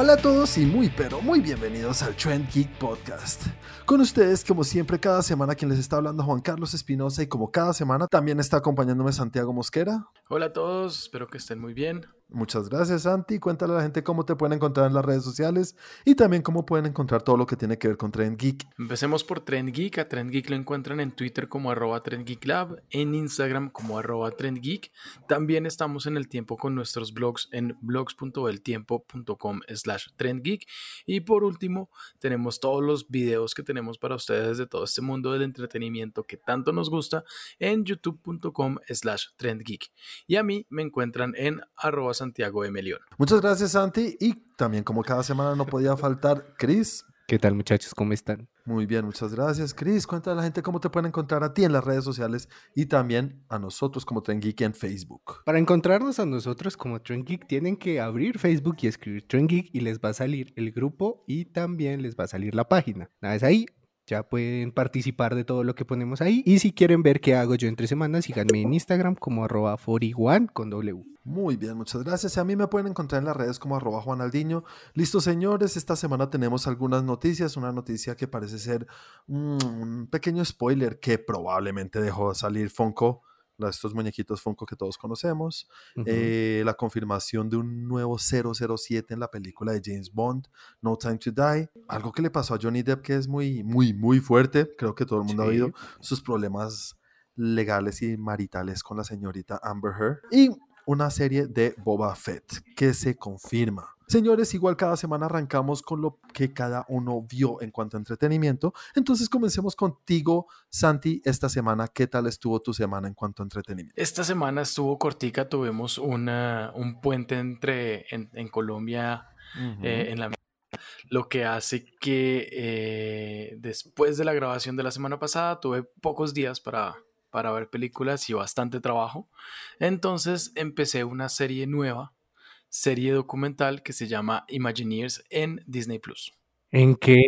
Hola a todos y muy pero muy bienvenidos al Trend Geek Podcast. Con ustedes, como siempre, cada semana quien les está hablando Juan Carlos Espinosa y como cada semana también está acompañándome Santiago Mosquera. Hola a todos, espero que estén muy bien. Muchas gracias, Santi. Cuéntale a la gente cómo te pueden encontrar en las redes sociales y también cómo pueden encontrar todo lo que tiene que ver con Trend Geek. Empecemos por Trend Geek. A Trend Geek lo encuentran en Twitter como arroba trendgeeklab, en Instagram como arroba trendgeek. También estamos en el tiempo con nuestros blogs en blogs.eltiempo.com slash trendgeek. Y por último, tenemos todos los videos que tenemos para ustedes de todo este mundo del entretenimiento que tanto nos gusta en youtube.com slash trendgeek. Y a mí me encuentran en arroba Santiago de Melión. Muchas gracias, Santi. Y también, como cada semana, no podía faltar Chris. ¿Qué tal, muchachos? ¿Cómo están? Muy bien, muchas gracias, Chris. Cuéntale a la gente cómo te pueden encontrar a ti en las redes sociales y también a nosotros como Trend Geek en Facebook. Para encontrarnos a nosotros como Trend Geek, tienen que abrir Facebook y escribir Trend Geek y les va a salir el grupo y también les va a salir la página. Una vez ahí, ya pueden participar de todo lo que ponemos ahí. Y si quieren ver qué hago yo entre semanas, síganme en Instagram como arroba 41 con W. Muy bien, muchas gracias. A mí me pueden encontrar en las redes como arroba Juanaldiño. Listo, señores, esta semana tenemos algunas noticias. Una noticia que parece ser un pequeño spoiler que probablemente dejó salir Fonco estos muñequitos Funko que todos conocemos, eh, la confirmación de un nuevo 007 en la película de James Bond, No Time to Die, algo que le pasó a Johnny Depp que es muy, muy, muy fuerte, creo que todo el mundo ha oído sus problemas legales y maritales con la señorita Amber Heard, y una serie de Boba Fett que se confirma. Señores, igual cada semana arrancamos con lo que cada uno vio en cuanto a entretenimiento. Entonces comencemos contigo, Santi, esta semana. ¿Qué tal estuvo tu semana en cuanto a entretenimiento? Esta semana estuvo cortica, tuvimos una, un puente entre en, Colombia, eh, en la lo que hace que eh, después de la grabación de la semana pasada tuve pocos días para, para ver películas y bastante trabajo. Entonces empecé una serie nueva serie documental que se llama Imagineers en Disney Plus. ¿En qué?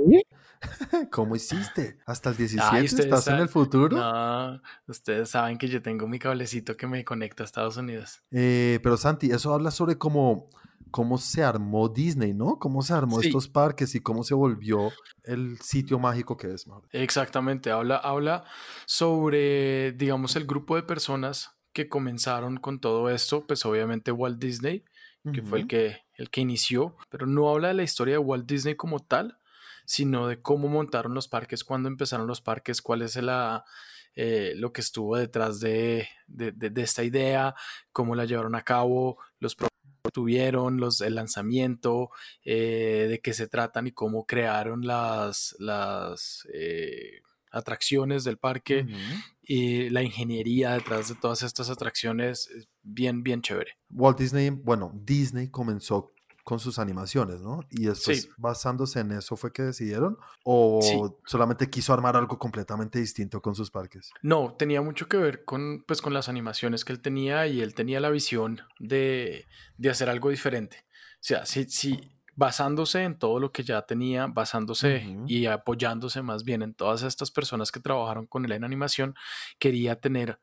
¿Cómo hiciste? ¿Hasta el 17 estás en el futuro? No, ustedes saben que yo tengo mi cablecito que me conecta a Estados Unidos. Eh, pero Santi, eso habla sobre cómo, cómo se armó Disney, ¿no? Cómo se armó estos parques y cómo se volvió el sitio mágico que es. Exactamente, habla, habla sobre, digamos, el grupo de personas que comenzaron con todo esto, pues obviamente Walt Disney, que fue el que, el que inició, pero no habla de la historia de Walt Disney como tal, sino de cómo montaron los parques, cuándo empezaron los parques, cuál es la, eh, lo que estuvo detrás de, de, esta idea, cómo la llevaron a cabo, los problemas que tuvieron, los, el lanzamiento, eh, de qué se tratan y cómo crearon las, las eh, atracciones del parque y la ingeniería detrás de todas estas atracciones bien, bien chévere. Walt Disney, bueno, Disney comenzó con sus animaciones, ¿no? Y después, basándose en eso, ¿fue que decidieron? ¿O solamente quiso armar algo completamente distinto con sus parques? No, tenía mucho que ver con, pues, con las animaciones que él tenía y él tenía la visión de, de hacer algo diferente. O sea, si, si basándose en todo lo que ya tenía, basándose y apoyándose más bien en todas estas personas que trabajaron con él en animación, quería tener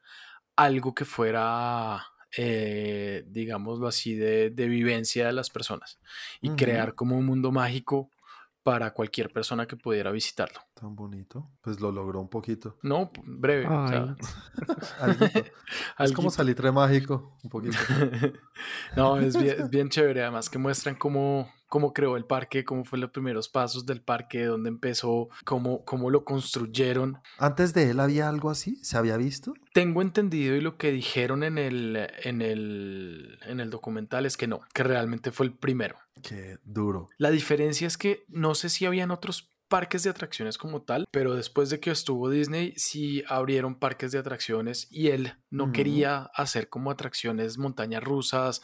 algo que fuera, eh, digámoslo así, de, vivencia de las personas y crear como un mundo mágico para cualquier persona que pudiera visitarlo. Tan bonito. Pues lo logró un poquito. No, breve. es como salitre mágico, un poquito. no, es bien, es bien chévere. Además que muestran cómo, cómo creó el parque, cómo fue los primeros pasos del parque, dónde empezó, cómo, cómo lo construyeron. ¿Antes de él había algo así? ¿Se había visto? Tengo entendido y lo que dijeron en el, en el, en el documental es que no, que realmente fue el primero. Qué duro. La diferencia es que no sé si habían otros parques de atracciones como tal, pero después de que estuvo Disney, sí abrieron parques de atracciones y él no quería hacer como atracciones montañas rusas,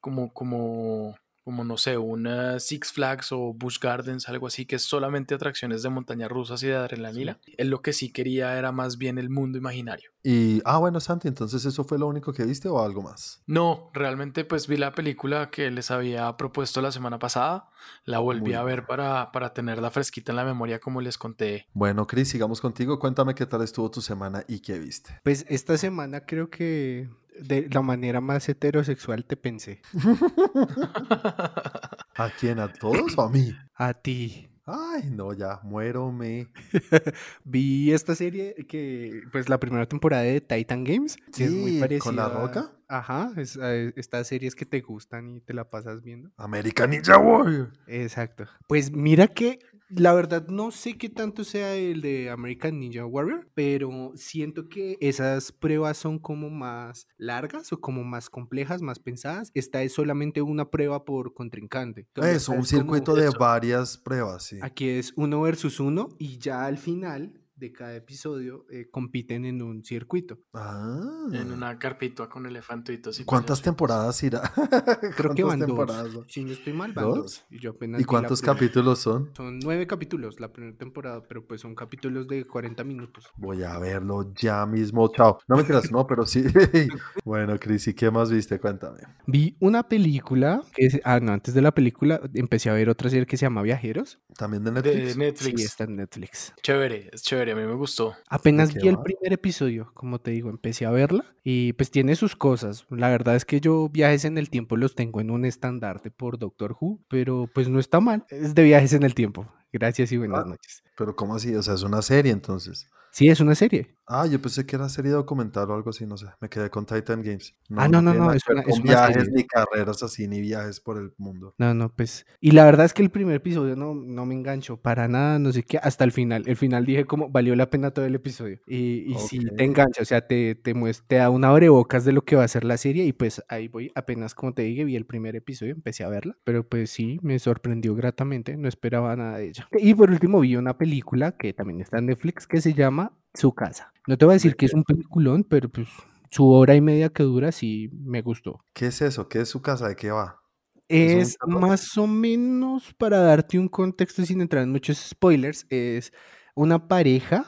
como, como como no sé, una Six Flags o Busch Gardens, algo así, que es solamente atracciones de montañas rusas y de adrenalina. Él lo que sí quería era más bien el mundo imaginario. Y, ah, bueno, Santi, entonces eso fue lo único que viste o algo más? No, realmente pues vi la película que les había propuesto la semana pasada, la volví a ver para, para tenerla fresquita en la memoria como les conté. Bueno, Chris, sigamos contigo, cuéntame qué tal estuvo tu semana y qué viste. Pues esta semana creo que de la manera más heterosexual te pensé. ¿A quién? ¿A todos o a mí? A ti. Ay, no, ya, muero me. Vi esta serie que, pues la primera temporada de Titan Games, que es muy parecida. ¿con La Roca? Ajá, es, estas series que te gustan y te la pasas viendo. American Ninja Warrior. Exacto. Pues mira que la verdad no sé qué tanto sea el de American Ninja Warrior, pero siento que esas pruebas son como más largas o como más complejas, más pensadas. Esta es solamente una prueba por contrincante. Entonces, Eso, un como- circuito de varias pruebas, sí. Aquí es uno versus uno y ya al final de cada episodio eh, compiten en un circuito. Ah. En una carpita con elefantitos y ¿Cuántas temporadas irá? Creo que ¿Cuántas van dos. temporadas? Si no estoy mal, van ¿Dos? dos. Y, yo apenas ¿Y cuántos capítulos son? Son nueve capítulos la primera temporada, pero pues son capítulos de 40 minutos. Voy a verlo ya mismo. Chao. No me creas, no, pero sí. bueno, Cris, ¿y qué más viste? Cuéntame. Vi una película, que es- ah, no, antes de la película empecé a ver otra serie que se llama Viajeros. ¿También de De Netflix? Netflix. Sí, está en Netflix. Chévere, es chévere, a mí me gustó. Apenas vi el primer episodio, como te digo, empecé a verla y pues tiene sus cosas. La verdad es que yo viajes en el tiempo los tengo en un estandarte por Doctor Who, pero pues no está mal. Es de viajes en el tiempo. Gracias y buenas Ah. noches. Pero ¿cómo así? O sea, es una serie entonces. Sí, es una serie. Ah, yo pensé que era serie documental o algo así, no sé. Me quedé con Titan Games. Ah, no, no, no, nada es una- es una viajes, serie. ni carreras así, ni viajes por el mundo. No, no, pues. Y la verdad es que el primer episodio no, no me enganchó para nada, no sé qué, hasta el final. El final dije como valió la pena todo el episodio. Y, y sí Ok. te engancha, o sea, te, te, muest- te da una abrebocas de lo que va a ser la serie. Y pues ahí voy, apenas como te dije, vi el primer episodio, empecé a verla. Pero pues sí, me sorprendió gratamente, no esperaba nada de ella. Y por último vi una película que también está en Netflix que se llama Su Casa. No te voy a decir que es un peliculón, pero pues su hora y media que dura sí me gustó. ¿Qué es eso? ¿Qué es su casa? ¿De qué va? ¿Es más o menos para darte un contexto sin entrar en muchos spoilers. Es una pareja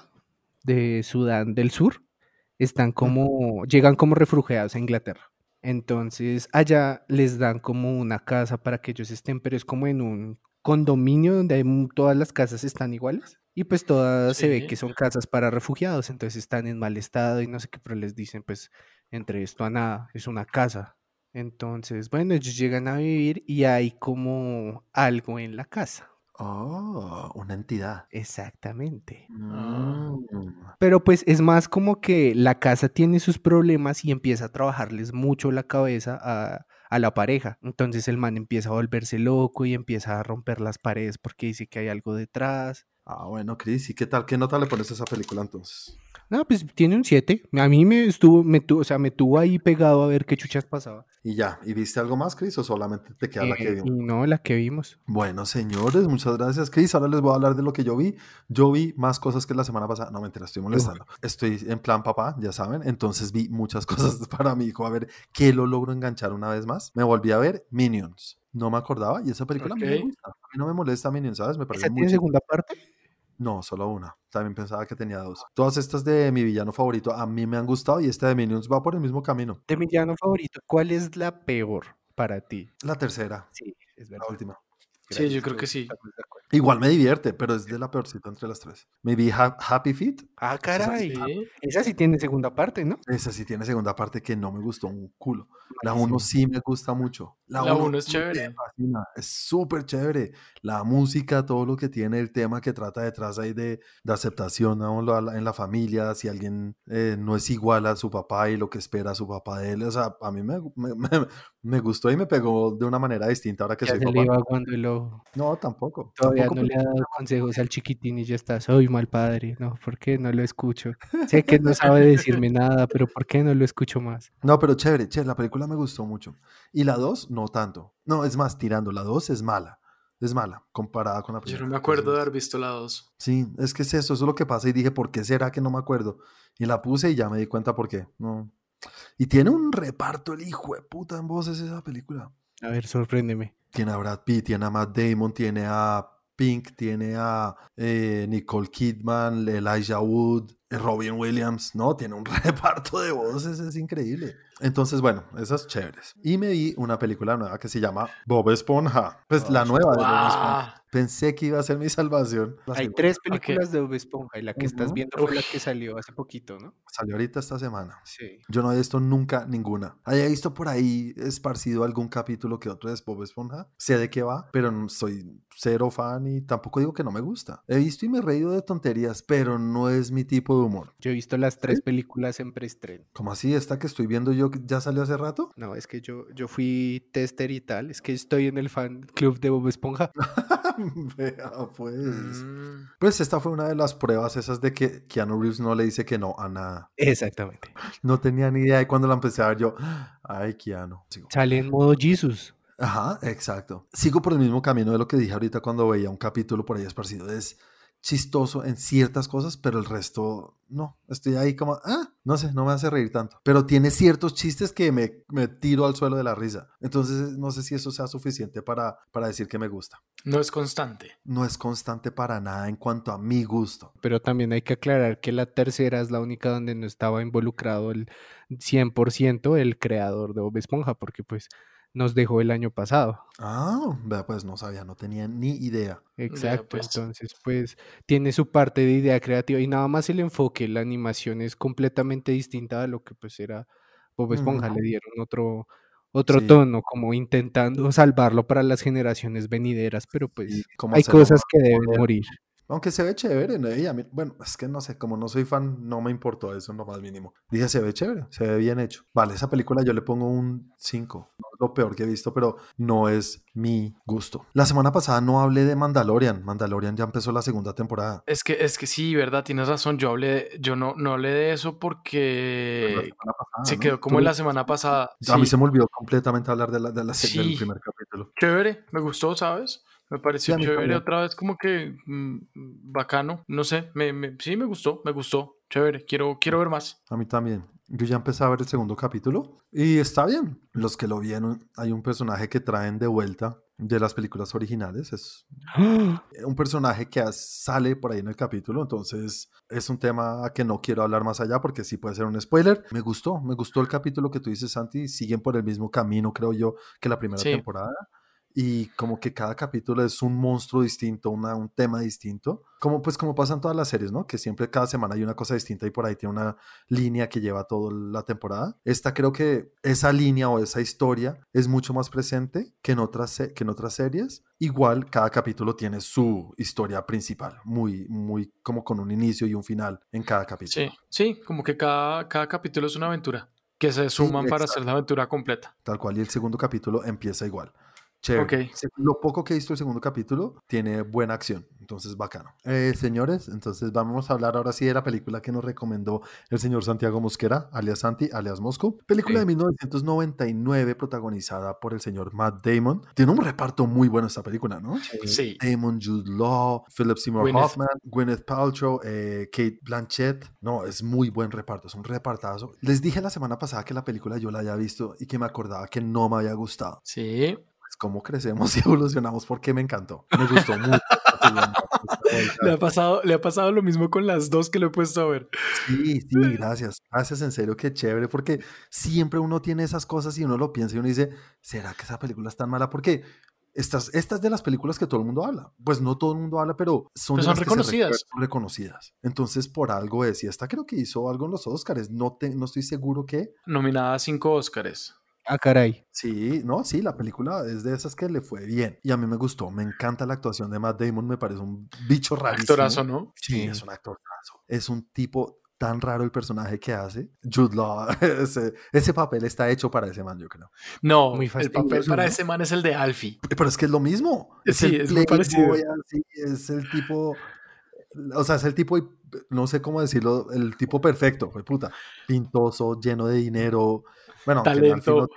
de Sudán del Sur. Están como, llegan como refugiados a Inglaterra. Entonces allá les dan como una casa para que ellos estén, pero es como en un condominio donde hay todas las casas están iguales. Y pues todas se ve que son casas para refugiados, entonces están en mal estado y no sé qué, pero les dicen pues entre esto a nada, es una casa. Entonces, bueno, ellos llegan a vivir y hay como algo en la casa. Oh, una entidad. Exactamente. Ah. Mm. Pero pues es más como que la casa tiene sus problemas y empieza a trabajarles mucho la cabeza a, a la pareja. Entonces el man empieza a volverse loco y empieza a romper las paredes porque dice que hay algo detrás. Ah, bueno, Cris, ¿y qué tal? ¿Qué nota le pones a esa película entonces? No, pues tiene un 7. A mí me estuvo, me tuvo, o sea, me tuvo ahí pegado a ver qué chuchas pasaba. Y ya, ¿y viste algo más, Cris, o solamente te queda la que Eh, vimos? no, la que vimos. Bueno, señores, muchas gracias, Cris. Ahora les voy a hablar de lo que yo vi. Yo vi más cosas que la semana pasada. No, mentira, estoy molestando. Estoy en plan papá, ya saben. Entonces vi muchas cosas para mi hijo. A ver qué lo logro enganchar una vez más. Me volví a ver Minions. No me acordaba y esa película a mí me gusta. A mí no me molesta Minions, ¿sabes? Me parece ¿Esa muy tiene segunda parte? No, solo una. También pensaba que tenía dos. Todas estas de mi villano favorito a mí me han gustado y esta de Minions va por el mismo camino. De mi llano favorito, ¿cuál es la peor para ti? La tercera, Sí, es la verdad. última. Sí, yo creo que sí. Igual me divierte, pero es de la peorcita entre las tres. Me vi Ha- Happy Feet. Ah, caray. Sí. Esa sí tiene segunda parte, ¿no? Esa sí tiene segunda parte que no me gustó un culo. La. 1 sí me gusta mucho. La uno uno es chévere. fascina, Es súper chévere. La música, todo lo que tiene, el tema que trata detrás ahí de, de aceptación uno la- en la familia, si alguien eh, no es igual a su papá y lo que espera su papá de él. O sea, a mí me, me, me- me gustó y me pegó de una manera distinta ahora que Ya soy se le papá. iba. No, tampoco. Todavía tampoco no le ha dado consejos al chiquitín y ya está. Soy mal padre. No, ¿por qué no lo escucho? Sé que no sabe decirme nada, pero ¿por qué no lo escucho más? No, pero chévere, chévere, la película me gustó mucho. Y la 2, no tanto. No, es más, tirando, la 2 es mala. Es mala comparada con la Yo primera. no me acuerdo de haber visto la 2. Sí, es que es eso, eso es lo que pasa. Y dije, ¿por qué será que no me acuerdo? Y la puse y ya me di cuenta por qué. No. Y tiene un reparto el hijo de puta en voces esa película. A ver, sorpréndeme. Tiene a Brad Pitt, tiene a Matt Damon, tiene a Pink, tiene a eh, Nicole Kidman, Elijah Wood, Robin Williams, ¿no? Tiene un reparto de voces, es increíble. Entonces, bueno, esas chéveres. Y me vi una película nueva que se llama Bob Esponja. Pues la nueva de Bob Esponja. Pensé que iba a ser mi salvación. Hay tres películas de Bob Esponja y la que estás viendo fue la que salió hace poquito, ¿no? Salió ahorita esta semana. Sí. Yo no he visto nunca ninguna. Haya visto por ahí esparcido algún capítulo que otro de Bob Esponja. Sé de qué va, pero no soy cero fan y tampoco digo que no me gusta. He visto y me he reído de tonterías, pero no es mi tipo de humor. Yo he visto las tres películas en preestreno. ¿Cómo así? ¿Esta que estoy viendo yo ya salió hace rato? No, es que yo, yo fui tester y tal. Es que estoy en el fan club de Bob Esponja. Vea, pues. Mm. Pues esta fue una de las pruebas esas de que Keanu Reeves no le dice que no a nada. Exactamente. No tenía ni idea y cuando la empecé a ver yo, ay, Keanu. Sale en modo Jesus. Ajá, exacto. Sigo por el mismo camino de lo que dije ahorita cuando veía un capítulo por ahí esparcido. Es chistoso en ciertas cosas, pero el resto no. Estoy ahí como, ah, no sé, no me hace reír tanto. Pero tiene ciertos chistes que me, me tiro al suelo de la risa. Entonces, no sé si eso sea suficiente para, para decir que me gusta. No es constante. No es constante para nada en cuanto a mi gusto. Pero también hay que aclarar que la tercera es la única donde no estaba involucrado el 100% el creador de Bob Esponja, porque pues nos dejó el año pasado. Ah, pues no sabía, no tenía ni idea. Exacto, pues. entonces pues tiene su parte de idea creativa y nada más el enfoque, la animación es completamente distinta a lo que pues era Bob Esponja, le dieron otro otro tono, como intentando salvarlo para las generaciones venideras, pero pues hay cosas que deben morir. Aunque se ve chévere, ¿no? bueno, es que no sé, como no soy fan, no me importó eso no más mínimo. Dije, se ve chévere, se ve bien hecho. Vale, esa película yo le pongo un 5. No es lo peor que he visto, pero no es mi gusto. La semana pasada no hablé de Mandalorian. Mandalorian ya empezó la segunda temporada. Es que, es que sí, verdad, tienes razón. Yo hablé, yo no, no hablé de eso porque se quedó como en la semana pasada. A mí se me olvidó completamente hablar de la, de la del primer capítulo. Chévere, me gustó, ¿sabes? Me pareció chévere otra vez, como que mm, bacano. No sé, me, sí me gustó, me gustó. Chévere, quiero, quiero ver más. A mí también. Yo ya empecé a ver el segundo capítulo y está bien. Los que lo vieron, hay un personaje que traen de vuelta de las películas originales. Es un personaje que sale por ahí en el capítulo, entonces es un tema que no quiero hablar más allá porque sí puede ser un spoiler. Me gustó, me gustó el capítulo que tú dices, Santi. Siguen por el mismo camino, creo yo, que la primera temporada y como que cada capítulo es un monstruo distinto, una, un tema distinto, como pues como pasa en todas las series, ¿no? Que siempre cada semana hay una cosa distinta y por ahí tiene una línea que lleva toda la temporada. Esta creo que esa línea o esa historia es mucho más presente que en otras, que en otras series. Igual cada capítulo tiene su historia principal, muy, muy como con un inicio y un final en cada capítulo. Sí, sí, como que cada, cada capítulo es una aventura que se suman para hacer la aventura completa. Tal cual, y el segundo capítulo empieza igual. Chévere. Lo poco que he visto el segundo capítulo tiene buena acción, entonces bacano. Eh, señores, entonces vamos a hablar ahora sí de la película que nos recomendó el señor Santiago Mosquera, alias Santi, alias Moscow. Película de 1999 protagonizada por el señor Matt Damon. Tiene un reparto muy bueno esta película, ¿no? Sí. Damon, Jude Law, Philip Seymour Hoffman, Gwyneth Paltrow, eh, Kate Blanchett. No, es muy buen reparto, es un repartazo. Les dije la semana pasada que la película yo la había visto y que me acordaba que no me había gustado. Sí cómo crecemos y evolucionamos porque me encantó. Me gustó mucho. le, ha pasado, le ha pasado lo mismo con las dos que lo he puesto a ver. Sí, sí, gracias. Gracias, en serio, qué chévere, porque siempre uno tiene esas cosas y uno lo piensa y uno dice, ¿será que esa película es tan mala? Porque estas, estas de las películas que todo el mundo habla. Pues no todo el mundo habla, pero son, son reconocidas. Son reconocidas. Entonces, por algo es, y esta creo que hizo algo en los Oscars. No, te, no estoy seguro que. Nominada a cinco Oscars. Ah, caray. Sí, no, sí, la película es de esas que le fue bien. Y a mí me gustó, me encanta la actuación de Matt Damon, me parece un bicho rarísimo. Actorazo, ¿no? Sí, es un actorazo. Es un tipo tan raro el personaje que hace. Jude Law, ese, papel está hecho para ese man, yo creo. No, Muy el papel para ese man es el de Alfie. Pero es que es lo mismo. Es sí, es muy parecido. es el tipo, o sea, es el tipo, no sé cómo decirlo, el tipo perfecto, fue puta, pintoso, lleno de dinero, bueno, talento.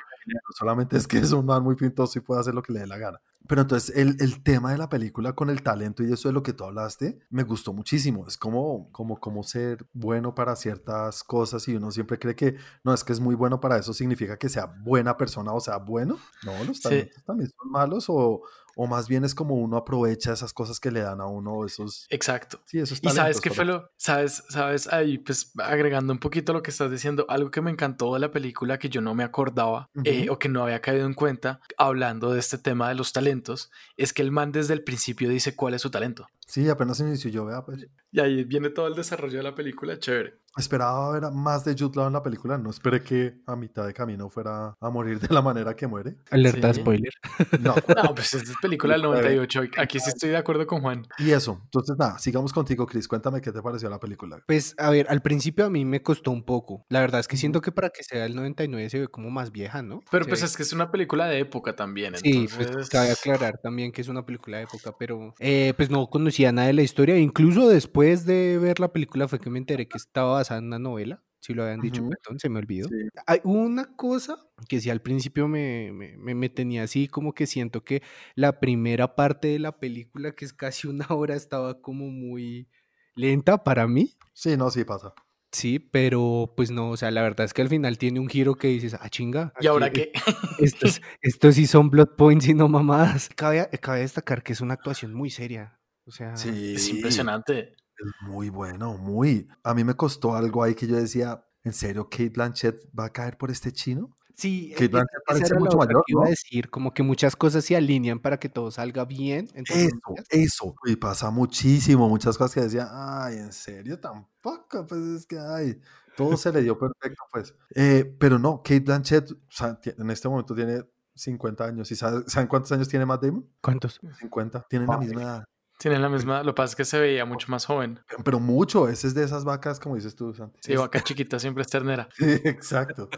solamente es que es un man muy pintoso y puede hacer lo que le dé la gana. Pero entonces el, el, tema de la película con el talento y eso de lo que tú hablaste, me gustó muchísimo. Es como, como, como ser bueno para ciertas cosas y uno siempre cree que no es que es muy bueno para eso, significa que sea buena persona o sea bueno. No, los talentos también son malos o, o más bien es como uno aprovecha esas cosas que le dan a uno esos exacto. Sí esos y sabes qué fue lo sabes sabes ahí pues agregando un poquito lo que estás diciendo algo que me encantó de la película que yo no me acordaba eh, o que no había caído en cuenta hablando de este tema de los talentos es que el man desde el principio dice cuál es su talento sí apenas inició yo vea pues y ahí viene todo el desarrollo de la película chévere Esperaba ver más de Jude Law en la película. No esperé que a mitad de camino fuera a morir de la manera que muere. Alerta spoiler. No. no, pues es película del 98. Aquí sí estoy de acuerdo con Juan. Y eso. Entonces, nada, sigamos contigo, Chris. Cuéntame qué te pareció la película. Pues, a ver, al principio a mí me costó un poco. La verdad es que siento que para que sea el 99 se ve como más vieja, ¿no? Pero pues es que es una película de época también. Sí, pues cabe aclarar también que es una película de época, pero eh, pues no conocía nada de la historia. Incluso después de ver la película fue que me enteré que estaba basada en una novela si lo habían dicho, perdón, se me olvidó. Hay una cosa que si al principio me, me, me, tenía así, como que siento que la primera parte de la película, que es casi una hora, estaba como muy lenta para mí. Sí, no, sí pasa. Sí, pero pues no, o sea, la verdad es que al final tiene un giro que dices, ah, chinga. ¿Y ahora qué? Estos, estos sí son blood points y no mamadas. Cabe, cabe destacar que es una actuación muy seria. O sea, es impresionante. Es muy bueno, muy. A mí me costó algo ahí que yo decía, ¿en serio Kate Blanchett va a caer por este chino? Sí, Kate e, Blanchett parece mucho mayor. Iba a decir, como que muchas cosas se alinean para que todo salga bien. Eso, eso. Y pasa muchísimo, muchas cosas que decía, ay, ¿en serio? Tampoco, pues es que, ay, todo se le dio perfecto, pues. Eh, pero no, Kate Blanchett, o sea, en este momento tiene 50 años. ¿Y saben cuántos años tiene Matt Damon? ¿Cuántos? 50. Tienen la misma edad. Tienen la misma, lo que pasa es que se veía mucho más joven. Pero, mucho, ese es de esas vacas, como dices tú, Santi. Sí, vaca chiquita siempre es ternera. Sí, exacto.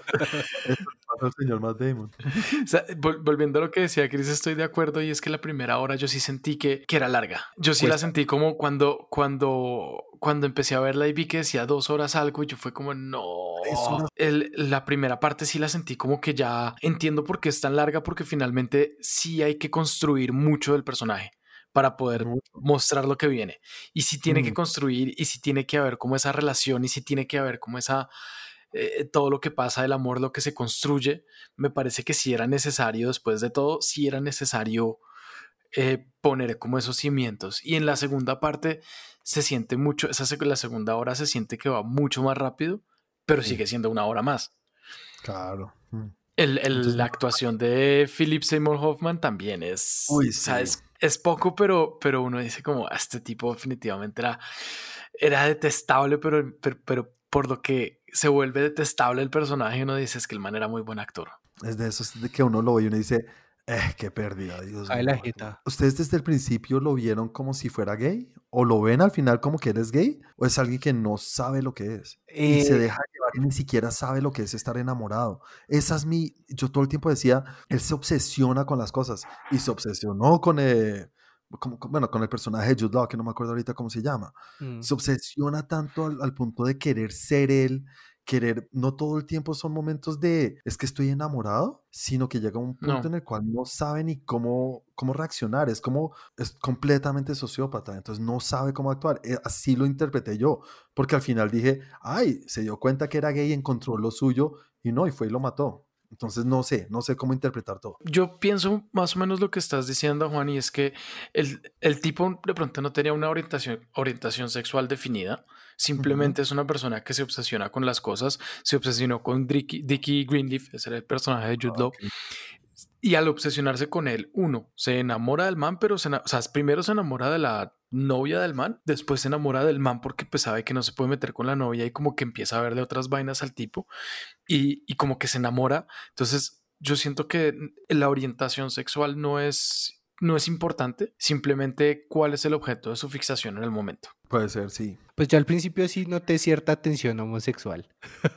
el señor Matt Damon. volviendo a lo que decía Chris, estoy de acuerdo y es que la primera hora yo sí sentí que, que era larga. Yo sí la sentí como cuando, cuando, cuando empecé a verla y vi que decía dos horas algo y yo fue como, no. El, la primera parte sí la sentí como que ya entiendo por qué es tan larga porque finalmente sí hay que construir mucho del personaje para poder mostrar lo que viene. Y si tiene que mm. construir, y si tiene que haber como esa relación, y si tiene que haber como esa, eh, todo lo que pasa del amor, lo que se construye, me parece que si era necesario, después de todo, si era necesario eh, poner como esos cimientos. Y en la segunda parte se siente mucho, esa la segunda hora se siente que va mucho más rápido, pero sigue siendo una hora más. Claro. Mm. El, la actuación de Philip Seymour Hoffman también es, es, poco, pero, pero uno dice como, ah, este tipo definitivamente era, era detestable, pero, pero, por lo que se vuelve detestable el personaje, uno dice es que el man era muy buen actor. Es de esos de que uno lo ve y uno dice, eh, qué pérdida, Dios mío. la. ¿Ustedes desde el principio lo vieron como si fuera gay? ¿O lo ven al final como que él es gay? ¿O es alguien que no sabe lo que es? y se eh, deja llevar y ni siquiera sabe lo que es estar enamorado. Esa es mi... Yo todo el tiempo decía, él se obsesiona con las cosas. Y se obsesionó con... Eh, bueno, con el personaje de Jude Law, que no me acuerdo ahorita cómo se llama. Mm. Se obsesiona tanto al punto de querer ser él querer, no todo el tiempo son momentos de, es que estoy enamorado, sino que llega un punto en el cual no sabe ni cómo, cómo reaccionar, es como, es completamente sociópata, entonces no sabe cómo actuar. Eh, así lo interpreté yo, porque al final dije, ay, se dio cuenta que era gay, encontró lo suyo y no, y fue y lo mató. Entonces no sé, no sé cómo interpretar todo. Yo pienso más o menos lo que estás diciendo, Juan, y es que el, el tipo de pronto no tenía una orientación, orientación sexual definida, simplemente es una persona que se obsesiona con las cosas, se obsesionó con Dickie, Greenleaf, ese era el personaje de Jude Law, y al obsesionarse con él, uno, se enamora del man, pero se, o sea, primero se enamora de la novia del man, después se enamora del man porque pues sabe que no se puede meter con la novia y como que empieza a verle otras vainas al tipo y, y como que se enamora. Entonces yo siento que la orientación sexual no es no es importante, simplemente cuál es el objeto de su fixación en el momento. Puede ser, sí. Pues yo al principio sí noté cierta tensión homosexual.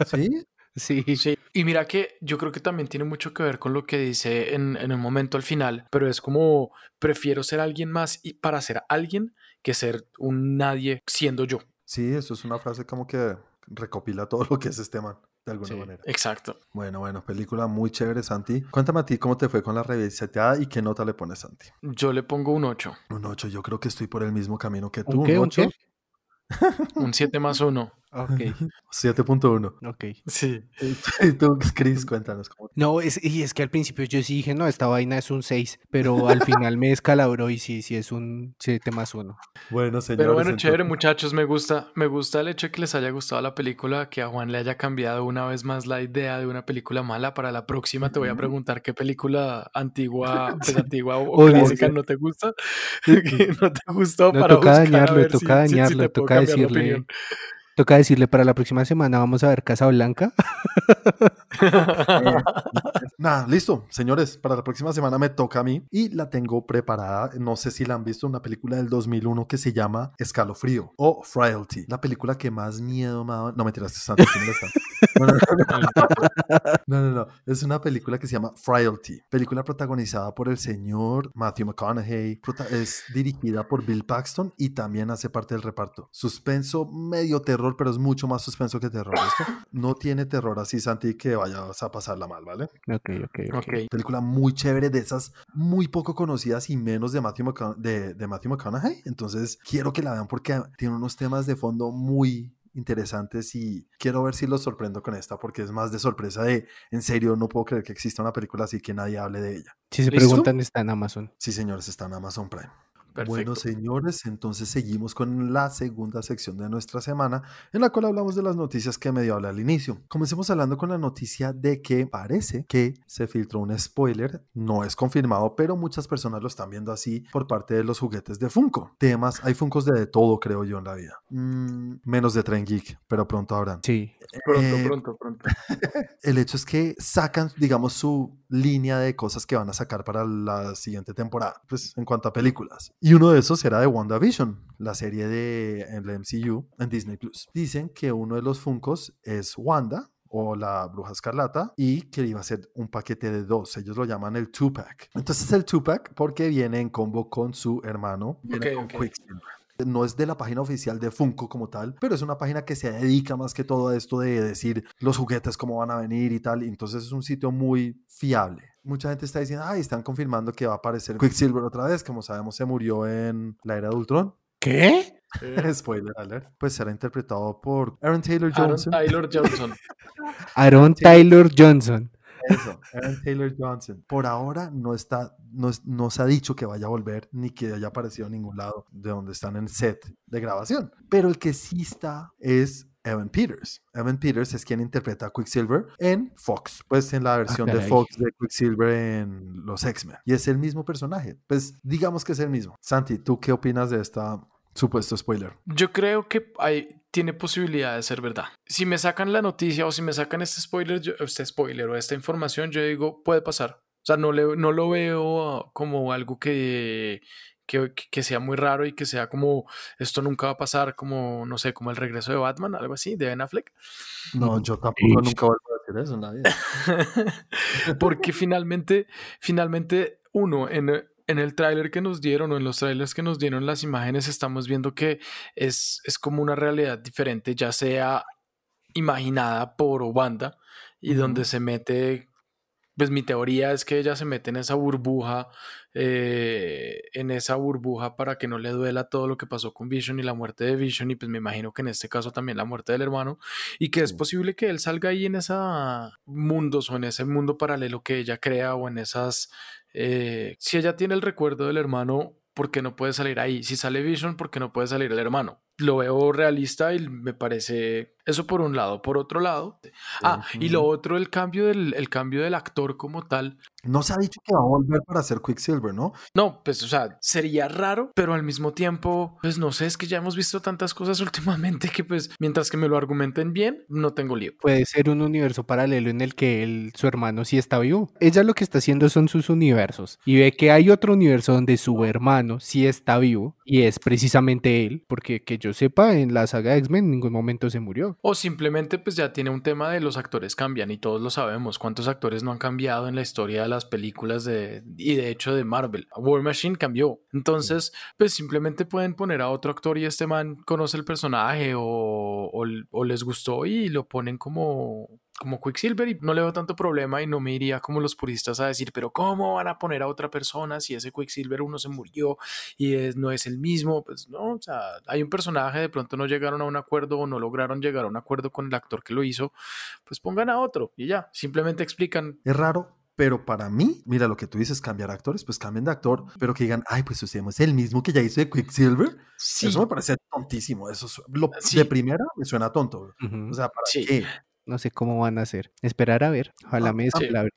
¿Sí? Sí. sí. Y mira que yo creo que también tiene mucho que ver con lo que dice en, en un momento al final, pero es como prefiero ser alguien más y para ser alguien que ser un nadie siendo yo. Sí, eso es una frase como que recopila todo lo que es este man, de alguna manera. Exacto. Bueno, bueno, película muy chévere, Santi. Cuéntame a ti cómo te fue con la revisateada y qué nota le pones, Santi. Yo le pongo un 8. Un 8, yo creo que estoy por el mismo camino que tú. ¿Un qué? ¿Un 8? Un 7 más 1. Ok, 7.1. ok. Sí. Y tú, Chris, cuéntanos cómo. No, es, y es que al principio yo sí dije, no, esta vaina es un 6, pero al final me descalabró y sí, sí es un 7 más 1. Bueno, señores. Pero bueno, entonces- chévere, muchachos, me gusta, me gusta el hecho de que les haya gustado la película, que a Juan le haya cambiado una vez más la idea de una película mala. Para la próxima te voy a preguntar qué película antigua, pues antigua o Obvio, clásica sí. no te gusta, que no te gustó No, para toca buscar a dañarlo, si- toca si- si dañarlo, te puedo toca decirle. Toca decirle para la próxima semana vamos a ver Casablanca. Eh, Nada, listo, señores. Para la próxima semana me toca a mí y la tengo preparada. No sé si la han visto, una película del 2001 que se llama Escalofrío o Frailty. La película que más miedo me ha dado. No, mentiras, Santi, ¿quién está? No, no, no. No, no. Es una película que se llama Frailty. Película protagonizada por el señor Matthew McConaughey. Es dirigida por Bill Paxton y también hace parte del reparto. Suspenso, medio terror, pero es mucho más suspenso que terror. Esto no tiene terror así, Santi, que vayas a pasarla mal, ¿vale? Ok, ok, ok. Película muy chévere, de esas muy poco conocidas y menos de Matthew, McCona- de, de Matthew McConaughey. Entonces, quiero que la vean porque tiene unos temas de fondo muy interesantes y quiero ver si los sorprendo con esta porque es más de sorpresa de, en serio, no puedo creer que exista una película así que nadie hable de ella. Si se ¿Listo? preguntan, está en Amazon. Sí, señores, está en Amazon Prime. Perfecto. Bueno, señores, entonces seguimos con la segunda sección de nuestra semana, en la cual hablamos de las noticias que medio hablé al inicio. Comencemos hablando con la noticia de que parece que se filtró un spoiler, no es confirmado, pero muchas personas lo están viendo así por parte de los juguetes de Funko. Temas, hay Funkos de, de todo, creo yo, en la vida. Mm, menos de Tren Geek, pero pronto habrán. Sí. Pronto, Eh, pronto, pronto. El hecho es que sacan, digamos, su línea de cosas que van a sacar para la siguiente temporada, pues en cuanto a películas. Y uno de esos era de WandaVision, la serie de en la MCU en Disney Plus. Dicen que uno de los Funkos es Wanda o la Bruja Escarlata y que iba a ser un paquete de dos. Ellos lo llaman el two-pack. Entonces el two-pack porque viene en combo con su hermano, viene con. Quicksilver. No es de la página oficial de Funko como tal, pero es una página que se dedica más que todo a esto de decir los juguetes cómo van a venir y tal. Entonces es un sitio muy fiable. Mucha gente está diciendo, ay, están confirmando que va a aparecer Quicksilver otra vez. Como sabemos, se murió en la era de Ultron. ¿Qué? Spoiler alert. Pues será interpretado por Aaron Taylor Aaron Johnson. Taylor Johnson. Aaron Taylor Johnson. Eso, Aaron Taylor Johnson. Por ahora no está, no, es- no se ha dicho que vaya a volver ni que haya aparecido en ningún lado de donde están en set de grabación. Pero el que sí está es Evan Peters. Evan Peters es quien interpreta a Quicksilver en Fox, pues en la versión de. Fox de Quicksilver en los X-Men. Y es el mismo personaje. Pues digamos que es el mismo. Santi, ¿tú qué opinas de esta supuesto spoiler? Yo creo que hay, tiene posibilidad de ser verdad. Si me sacan la noticia o si me sacan este spoiler, yo- este spoiler o esta información, yo digo, puede pasar. O sea, no, le, no lo veo como algo que, que, que sea muy raro y que sea como, esto nunca va a pasar, como, no sé, como el regreso de Batman, algo así, de Ben Affleck. No, Mm, yo tampoco sí. nunca vuelvo a decir eso en la vida. Porque finalmente, finalmente, uno, en, en el tráiler que nos dieron o en los trailers que nos dieron las imágenes, estamos viendo que es, es como una realidad diferente, ya sea imaginada por Wanda y donde se mete, pues mi teoría es que ella se mete en esa burbuja, eh, en esa burbuja para que no le duela todo lo que pasó con Vision y la muerte de Vision y pues me imagino que en este caso también la muerte del hermano y que es posible que él salga ahí en esos mundos o en ese mundo paralelo que ella crea o en esas... eh, si ella tiene el recuerdo del hermano, ¿por qué no puede salir ahí? Si sale Vision, ¿por qué no puede salir el hermano? Lo veo realista y me parece eso por un lado. Por otro lado, ah, y lo otro, el cambio del, el cambio del actor como tal. No se ha dicho que va a volver para ser Quicksilver, ¿no? No, pues, o sea, sería raro, pero al mismo tiempo, pues no sé, es que ya hemos visto tantas cosas últimamente que, pues, mientras que me lo argumenten bien, no tengo lío. Puede ser un universo paralelo en el que él, su hermano sí está vivo. Ella lo que está haciendo son sus universos y ve que hay otro universo donde su hermano sí está vivo y es precisamente él, porque que yo sepa, en la saga X-Men en ningún momento se murió. O simplemente, pues ya tiene un tema de los actores cambian y todos lo sabemos. ¿Cuántos actores no han cambiado en la historia de las películas de, y de hecho de Marvel? War Machine cambió. Entonces, pues simplemente pueden poner a otro actor y este man conoce el personaje o, o- o les gustó y lo ponen como como Quicksilver y no le veo tanto problema y no me iría como los puristas a decir, pero ¿cómo van a poner a otra persona si ese Quicksilver uno se murió y no es el mismo? Pues no, o sea, hay un personaje, de pronto no llegaron a un acuerdo o no lograron llegar a un acuerdo con el actor que lo hizo, pues pongan a otro y ya, simplemente explican. Es raro, pero para mí, mira lo que tú dices, cambiar actores, pues cambien de actor, pero que digan, ay, pues usemos el mismo que ya hizo de Quicksilver. Sí. Eso me parece tontísimo. Eso lo, de primera me suena tonto. O sea, ¿para qué? No sé cómo van a hacer. Esperar a ver. Ojalá me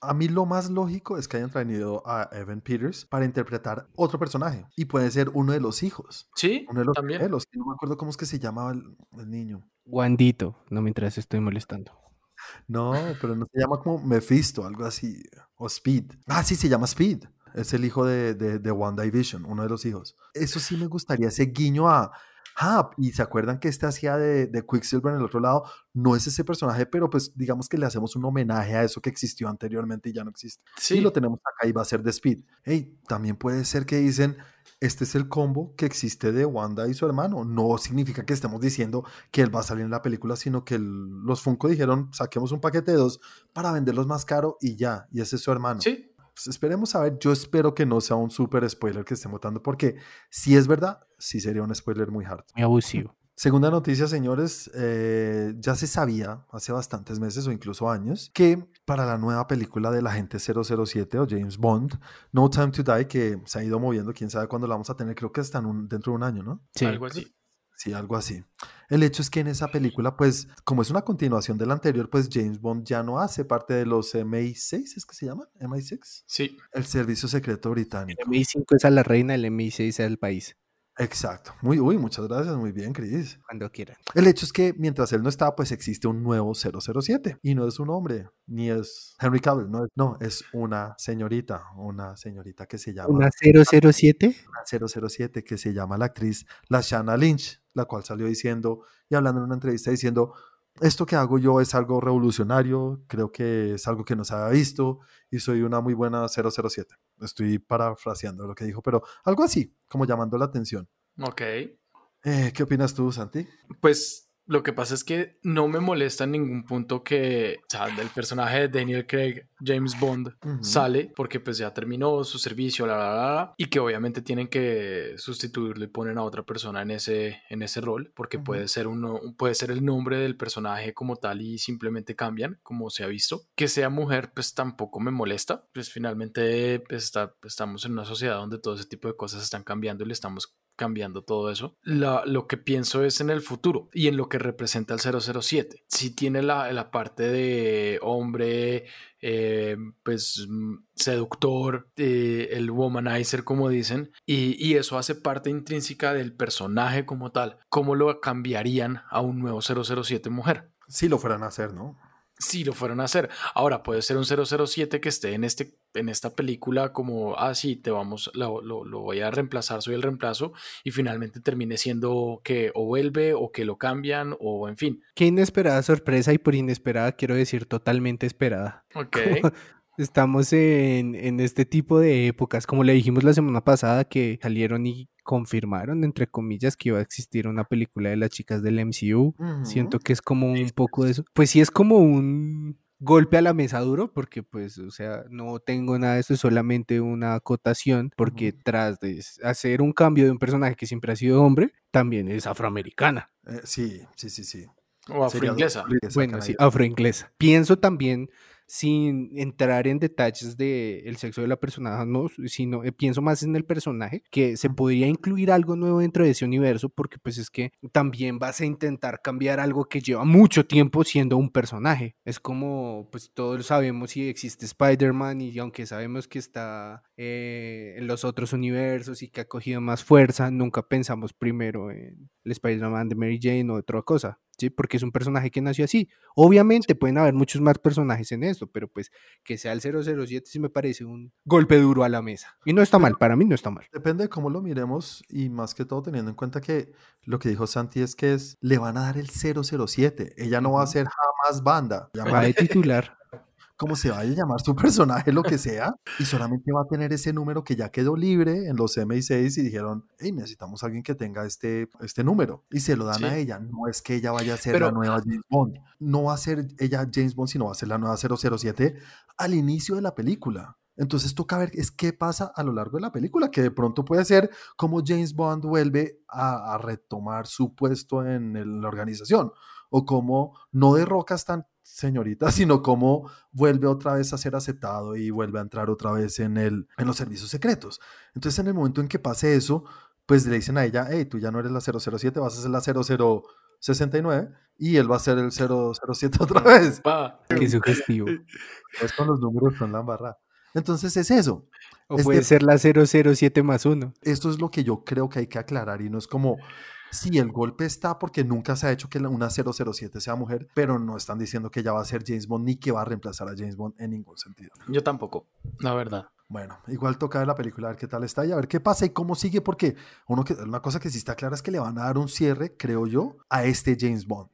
a, mí lo más lógico es que hayan traído a Evan Peters para interpretar otro personaje. Y puede ser uno de los hijos. Sí, uno de los también. No me acuerdo cómo es que se llamaba el, niño. Wandito. No mientras estoy molestando. No, pero no se llama como Mephisto, algo así. O Speed. Ah, sí, se llama Speed. Es el hijo de, de, de WandaVision, uno de los hijos. Eso sí me gustaría, ese guiño a ah, y se acuerdan que este hacía de, de, Quicksilver en el otro lado, no es ese personaje, pero pues digamos que le hacemos un homenaje a eso que existió anteriormente y ya no existe. Sí. Y lo tenemos acá y va a ser de Speed. Hey, también puede ser que dicen, este es el combo que existe de Wanda y su hermano. No significa que estemos diciendo que él va a salir en la película, sino que los Funko dijeron, saquemos un paquete de dos para venderlos más caro y ya, y ese es su hermano. Sí. Pues esperemos a ver, yo espero que no sea un super spoiler que estén votando, porque si es verdad, sí sería un spoiler muy hard. Muy abusivo. Segunda noticia, señores, eh, ya se sabía hace bastantes meses o incluso años que para la nueva película de la gente 007 o James Bond, No Time to Die, que se ha ido moviendo, quién sabe cuándo la vamos a tener, creo que está dentro de un año, ¿no? Sí, algo así. Sí, algo así. El hecho es que en esa película, pues, como es una continuación de la anterior, pues James Bond ya no hace parte de los MI6, ¿es que se llaman? ¿MI6? Sí. El Servicio Secreto Británico. El MI5 es a la reina, el MI6 es al país. Exacto. Muy, uy, muchas gracias. Muy bien, Chris. Cuando quieran. El hecho es que mientras él no está, pues existe un nuevo 007. Y no es un hombre, ni es Henry Cavill. No, no es una señorita. Una señorita que se llama. ¿Una 007? Una 007 que se llama la actriz Lashana Lynch, la cual salió diciendo y hablando en una entrevista diciendo esto que hago yo es algo revolucionario, creo que es algo que no se había visto y soy una muy buena 007. Estoy parafraseando lo que dijo, pero algo así, como llamando la atención. Ok. Eh, ¿Qué opinas tú, Santi? Pues lo que pasa es que no me molesta en ningún punto que, o sea, el personaje de Daniel Craig, James Bond, sale porque pues ya terminó su servicio, la, la, la, y que obviamente tienen que sustituirlo y ponen a otra persona en ese, en ese rol, porque puede, ser uno, puede ser el nombre del personaje como tal y simplemente cambian, como se ha visto. Que sea mujer, pues tampoco me molesta, pues finalmente pues, está, estamos en una sociedad donde todo ese tipo de cosas están cambiando y le estamos cambiando todo eso. lo que pienso es en el futuro y en lo que representa el 007. Si tiene la, la parte de hombre, eh, pues mm, seductor, eh, el womanizer como dicen, y, y, eso hace parte intrínseca del personaje como tal. ¿Cómo lo cambiarían a un nuevo 007 mujer? Si lo fueran a hacer, ¿no? Si lo fueron a hacer. Ahora puede ser un 007 que esté en, este, en esta película como, ah, sí, te vamos, lo, lo, voy a reemplazar, soy el reemplazo, y finalmente termine siendo que o vuelve o que lo cambian o en fin. Qué inesperada sorpresa y por inesperada quiero decir totalmente esperada. Ok. Estamos en, en este tipo de épocas, como le dijimos la semana pasada, que salieron y confirmaron, entre comillas, que iba a existir una película de las chicas del MCU. Siento que es como un poco de eso. Pues sí, es como un golpe a la mesa duro, porque pues, o sea, no tengo nada de eso, es solamente una acotación, porque tras de hacer un cambio de un personaje que siempre ha sido hombre, también es afroamericana. Eh, sí, sí, sí, sí. O afroinglesa. Bueno, sí, afroinglesa. Pienso también sin entrar en detalles del sexo de la persona, no, sino eh, pienso más en el personaje, que se podría incluir algo nuevo dentro de ese universo, porque pues es que también vas a intentar cambiar algo que lleva mucho tiempo siendo un personaje. Es como, pues todos sabemos si existe Spider-Man y aunque sabemos que está eh, en los otros universos y que ha cogido más fuerza, nunca pensamos primero en el Spider-Man de Mary Jane o otra cosa. ¿Sí? Porque es un personaje que nació así. Obviamente pueden haber muchos más personajes en esto, pero pues que sea el 007 sí me parece un golpe duro a la mesa. Y no está mal, para mí no está mal. Depende de cómo lo miremos y más que todo teniendo en cuenta que lo que dijo Santi es que es, le van a dar el 007. Ella no va a ser jamás banda. Va de titular. Como se vaya a llamar su personaje, lo que sea, y solamente va a tener ese número que ya quedó libre en los MI6 y dijeron, hey, necesitamos a alguien que tenga este, este número. Y se lo dan a ella. No es que ella vaya a ser la nueva James Bond. No va a ser ella James Bond, sino va a ser la nueva 007 al inicio de la película. Entonces toca ver es qué pasa a lo largo de la película, que de pronto puede ser como James Bond vuelve a, retomar su puesto en, la organización, o como no derroca a esta señorita, sino como vuelve otra vez a ser aceptado y vuelve a entrar otra vez en, el, en los servicios secretos. Entonces en el momento en que pase eso, pues le dicen a ella, hey, tú ya no eres la 007, vas a ser la 0069 y él va a ser el 007 otra vez. Qué sugestivo. Pues con los números son la barra. Entonces es eso. O puede ser la 007 más uno. Esto es lo que yo creo que hay que aclarar y no es como, si el golpe está porque nunca se ha hecho que una 007 sea mujer, pero no están diciendo que ella va a ser James Bond ni que va a reemplazar a James Bond en ningún sentido. Yo tampoco, la verdad. Bueno, igual toca ver la película, a ver qué tal está y a ver qué pasa y cómo sigue, porque uno que, una cosa que sí está clara es que le van a dar un cierre, creo yo, a este James Bond.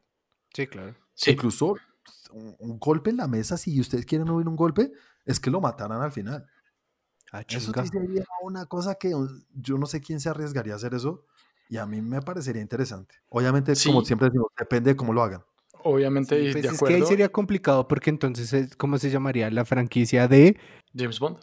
Sí, claro. Incluso un, golpe en la mesa, si ustedes quieren oír un golpe, es que lo mataran al final. Ah, eso sería una cosa que yo no sé quién se arriesgaría a hacer eso y a mí me parecería interesante. Obviamente, como siempre decimos, depende de cómo lo hagan. Obviamente, pues de es que ahí sería complicado porque entonces, ¿cómo se llamaría la franquicia de James Bond?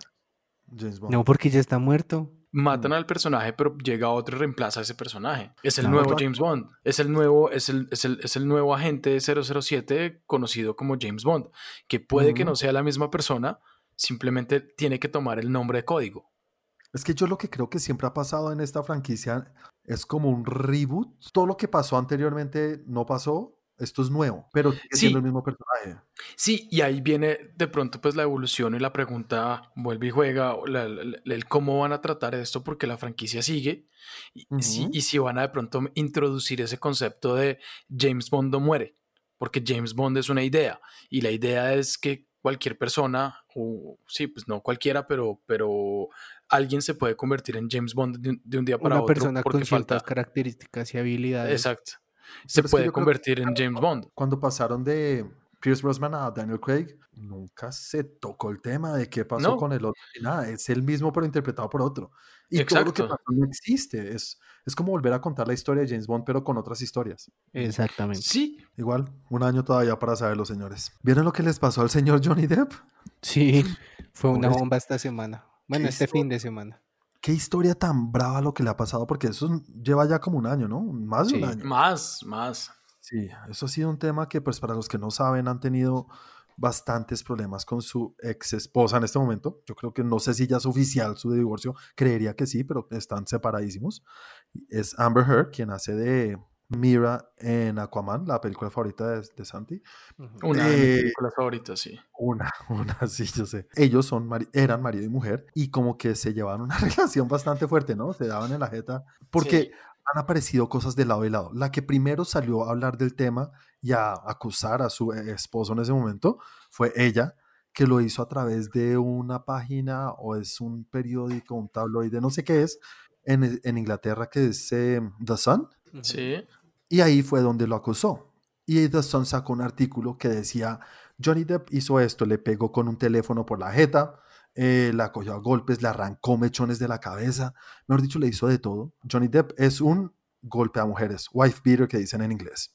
James Bond. No, porque ya está muerto. Matan mm. al personaje, pero llega otro y reemplaza a ese personaje. Es el nuevo James Bond. Es el nuevo, es el, es el, es el nuevo agente 007 conocido como James Bond, que puede que no sea la misma persona, simplemente tiene que tomar el nombre de código. Es que yo lo que creo que siempre ha pasado en esta franquicia es como un reboot. Todo lo que pasó anteriormente no pasó, esto es nuevo, pero sigue siendo el mismo personaje. Sí, y ahí viene de pronto pues la evolución y la pregunta vuelve y juega, el cómo van a tratar esto porque la franquicia sigue y, si, van a de pronto introducir ese concepto de James Bond no muere, porque James Bond es una idea y la idea es que cualquier persona, o sí, pues no cualquiera, pero, pero alguien se puede convertir en James Bond de, un día para otro. Una persona con ciertas características y habilidades. Exacto se puede convertir en James Bond. Cuando pasaron de Pierce Brosnan a Daniel Craig, nunca se tocó el tema de qué pasó con el otro. Nada, es el mismo pero interpretado por otro. Y todo lo que pasó no existe. Es, es como volver a contar la historia de James Bond, pero con otras historias. Exactamente. Sí. Igual, un año todavía para saberlo, señores. ¿Vieron lo que les pasó al señor Johnny Depp? Sí, fue una bomba esta semana. Bueno, este fin de semana qué historia tan brava lo que le ha pasado, porque eso lleva ya como un año, ¿no? Más de un año. Más, más. Sí, eso ha sido un tema que, pues, para los que no saben, han tenido bastantes problemas con su ex esposa en este momento. Yo creo que no sé si ya es oficial su divorcio, creería que sí, pero están separadísimos. Es Amber Heard, quien hace de Mira en Aquaman, la película favorita de, Santi. Una de mis eh, películas favoritas, sí. Una, una, sí, yo sé. Ellos son eran marido y mujer y como que se llevaban una relación bastante fuerte, ¿no? Se daban en la jeta porque han aparecido cosas de lado y lado. La que primero salió a hablar del tema y a acusar a su esposo en ese momento fue ella, que lo hizo a través de una página o es un periódico, un tabloide, no sé qué es, en, en Inglaterra que es eh, The Sun. Sí. Y ahí fue donde lo acusó. Y The Sun sacó un artículo que decía, Johnny Depp hizo esto, le pegó con un teléfono por la jeta, eh, la cogió a golpes, le arrancó mechones de la cabeza, mejor dicho, le hizo de todo. Johnny Depp es un golpe a mujeres, wife beater que dicen en inglés.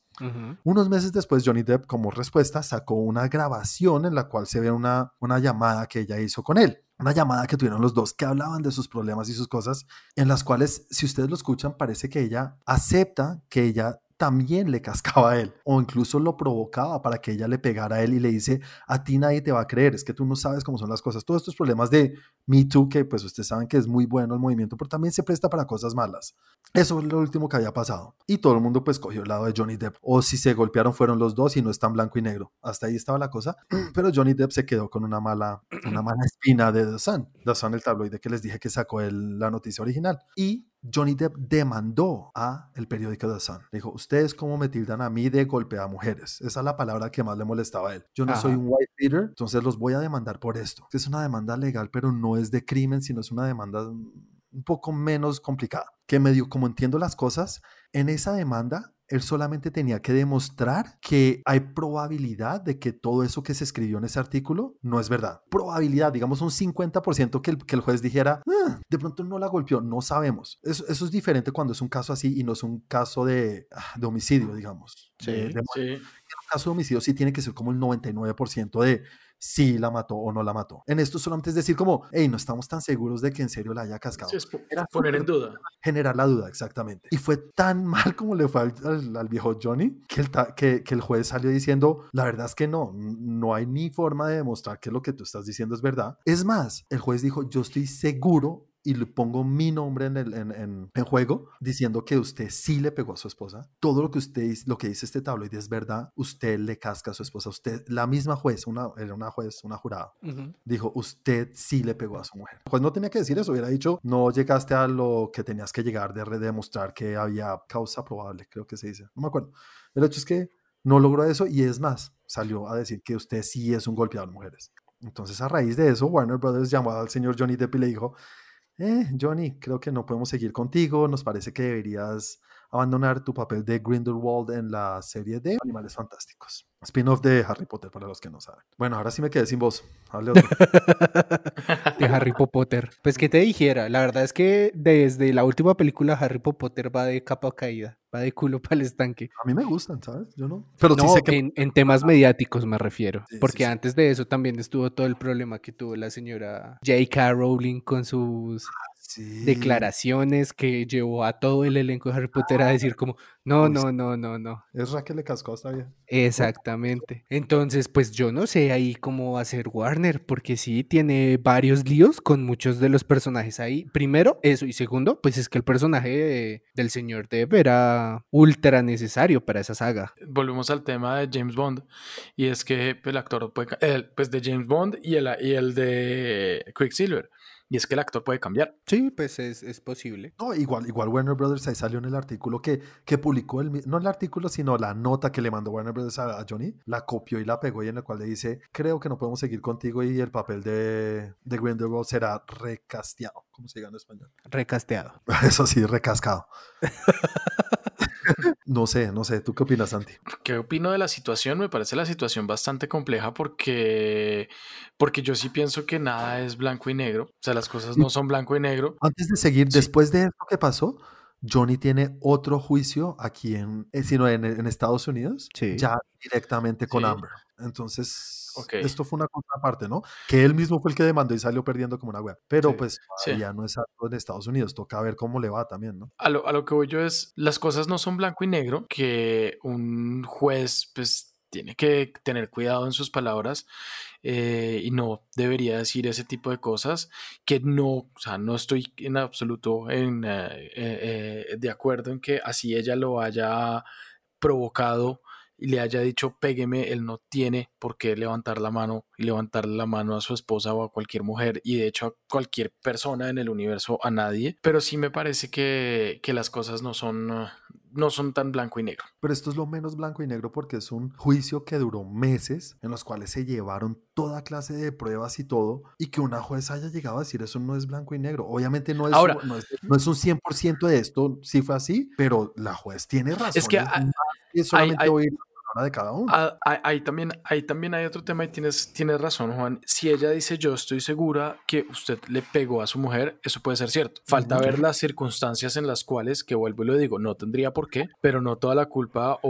Unos meses después, Johnny Depp, como respuesta, sacó una grabación en la cual se ve una, una llamada que ella hizo con él. Una llamada que tuvieron los dos que hablaban de sus problemas y sus cosas, en las cuales, si ustedes lo escuchan, parece que ella acepta que ella también le cascaba a él o incluso lo provocaba para que ella le pegara a él y le dice, a ti nadie te va a creer, es que tú no sabes cómo son las cosas. Todos estos problemas de Me Too, que pues ustedes saben que es muy bueno el movimiento, pero también se presta para cosas malas. Eso es lo último que había pasado. Y todo el mundo pues cogió el lado de Johnny Depp. O si se golpearon fueron los dos y no están blanco y negro. Hasta ahí estaba la cosa. Pero Johnny Depp se quedó con una mala, una mala espina de The Sun. El tabloide que les dije que sacó el, la noticia original. Y Johnny Depp demandó a el periódico The Sun. Dijo, ustedes cómo me tildan a mí de golpear a mujeres. Esa es la palabra que más le molestaba a él. Yo no soy un white beater, entonces los voy a demandar por esto. Es una demanda legal, pero no es de crimen, sino es una demanda un poco menos complicada. Que medio como entiendo las cosas, en esa demanda él solamente tenía que demostrar que hay probabilidad de que todo eso que se escribió en ese artículo no es verdad. Probabilidad, digamos un 50% que el, que el juez dijera, "Ah, de pronto no la golpeó, no sabemos. Eso, eso es diferente cuando es un caso así y no es un caso de, ah, de homicidio, digamos. Sí, de- de Sí. en un caso de homicidio sí tiene que ser como el 99% de si la mató o no la mató. En esto solamente es decir como, hey, no estamos tan seguros de que en serio la haya cascado. Sí, es Era poner en duda. Generar la duda, exactamente. Y fue tan mal como le fue al, al- al viejo Johnny que el, que, que el juez salió diciendo, la verdad es que no, no hay ni forma de demostrar que lo que tú estás diciendo es verdad. Es más, el juez dijo, yo estoy seguro y le pongo mi nombre en, el, en, en- en juego diciendo que usted sí le pegó a su esposa. Todo lo que usted lo que dice este tabloide es verdad. Usted le casca a su esposa. Usted, la misma juez, una, era una juez, una jurada, Ujú. dijo, usted sí le pegó a su mujer. Juez no tenía que decir eso, hubiera dicho, no llegaste a lo que tenías que llegar de demostrar que había causa probable, creo que se dice. No me acuerdo. El hecho es que no logró eso y es más, salió a decir que usted sí es un golpeador de mujeres. Entonces, a raíz de eso, Warner Brothers llamó al señor Johnny Depp y le dijo, eh, Johnny, creo que no podemos seguir contigo, nos parece que deberías abandonar tu papel de Grindelwald en la serie de Animales Fantásticos. Spin-off de Harry Potter, para los que no saben. Bueno, ahora sí me quedé sin voz. Hable otro. de Harry Potter. Pues que te dijera, la verdad es que desde la última película Harry Potter va de capa caída, va de culo para el estanque. A mí me gustan, ¿sabes? Yo no. Pero sí No, sé que... en, en temas mediáticos me refiero, Sí, sí, porque sí. antes de eso también estuvo todo el problema que tuvo la señora J.K. Rowling con sus Sí. declaraciones que llevó a todo el elenco de Harry Potter a decir como, no, no, no, no, no. Es Raquel le cascó está bien. Exactamente. Entonces, pues yo no sé ahí cómo va a ser Warner, porque sí tiene varios líos con muchos de los personajes ahí. Primero, eso, y segundo, pues es que el personaje de- del señor Depp era ultra necesario para esa saga. Volvemos al tema de James Bond. Y es que pues, el actor puede. El, pues de James Bond y el, y el de Quicksilver. Y es que el actor puede cambiar. Sí, pues es, es posible. No, igual, igual Warner Brothers ahí salió en el artículo que, que publicó, el, no el artículo, sino la nota que le mandó Warner Brothers a, a Johnny, la copió y la pegó y en la cual le dice, creo que no podemos seguir contigo y el papel de, de Grindelwald será recasteado. ¿Cómo se diga en español? Recasteado. Eso sí, recascado. no sé, no sé. ¿Tú qué opinas, Santi? ¿Qué opino de la situación? Me parece la situación bastante compleja porque, porque yo sí pienso que nada es blanco y negro. O sea, las cosas no son blanco y negro. Antes de seguir, Sí. después de esto que pasó, Johnny tiene otro juicio aquí en, eh, sino en, en Estados Unidos, Sí. ya directamente con Sí. Amber. Entonces, Esto fue una cosa aparte, ¿no? Que él mismo fue el que demandó y salió perdiendo como una wea. Pero Sí. pues Sí. todavía no es algo en Estados Unidos, toca ver cómo le va también, ¿no? A lo, a lo que voy yo es, las cosas no son blanco y negro, que un juez pues tiene que tener cuidado en sus palabras eh, y no debería decir ese tipo de cosas que no, o sea, no estoy en absoluto en, eh, eh, de acuerdo en que así ella lo haya provocado y le haya dicho pégueme, él no tiene por qué levantar la mano y levantarle la mano a su esposa o a cualquier mujer y de hecho a cualquier persona en el universo, a nadie, pero sí me parece que, que las cosas no son, no son tan blanco y negro. Pero esto es lo menos blanco y negro porque es un juicio que duró meses, en los cuales se llevaron toda clase de pruebas y todo, y que una jueza haya llegado a decir eso no es blanco y negro. Obviamente no es, Ahora- un, no es, no es un 100% de esto, sí fue así, pero la juez tiene razón. Es que hay- es solamente hay- oír de cada uno. Ah, ahí, ahí también, ahí también hay otro tema y tienes, tienes razón, Juan. Si ella dice yo estoy segura que usted le pegó a su mujer, eso puede ser cierto. Falta ver las circunstancias en las cuales, que vuelvo y lo digo, no tendría por qué, pero no toda la culpa o,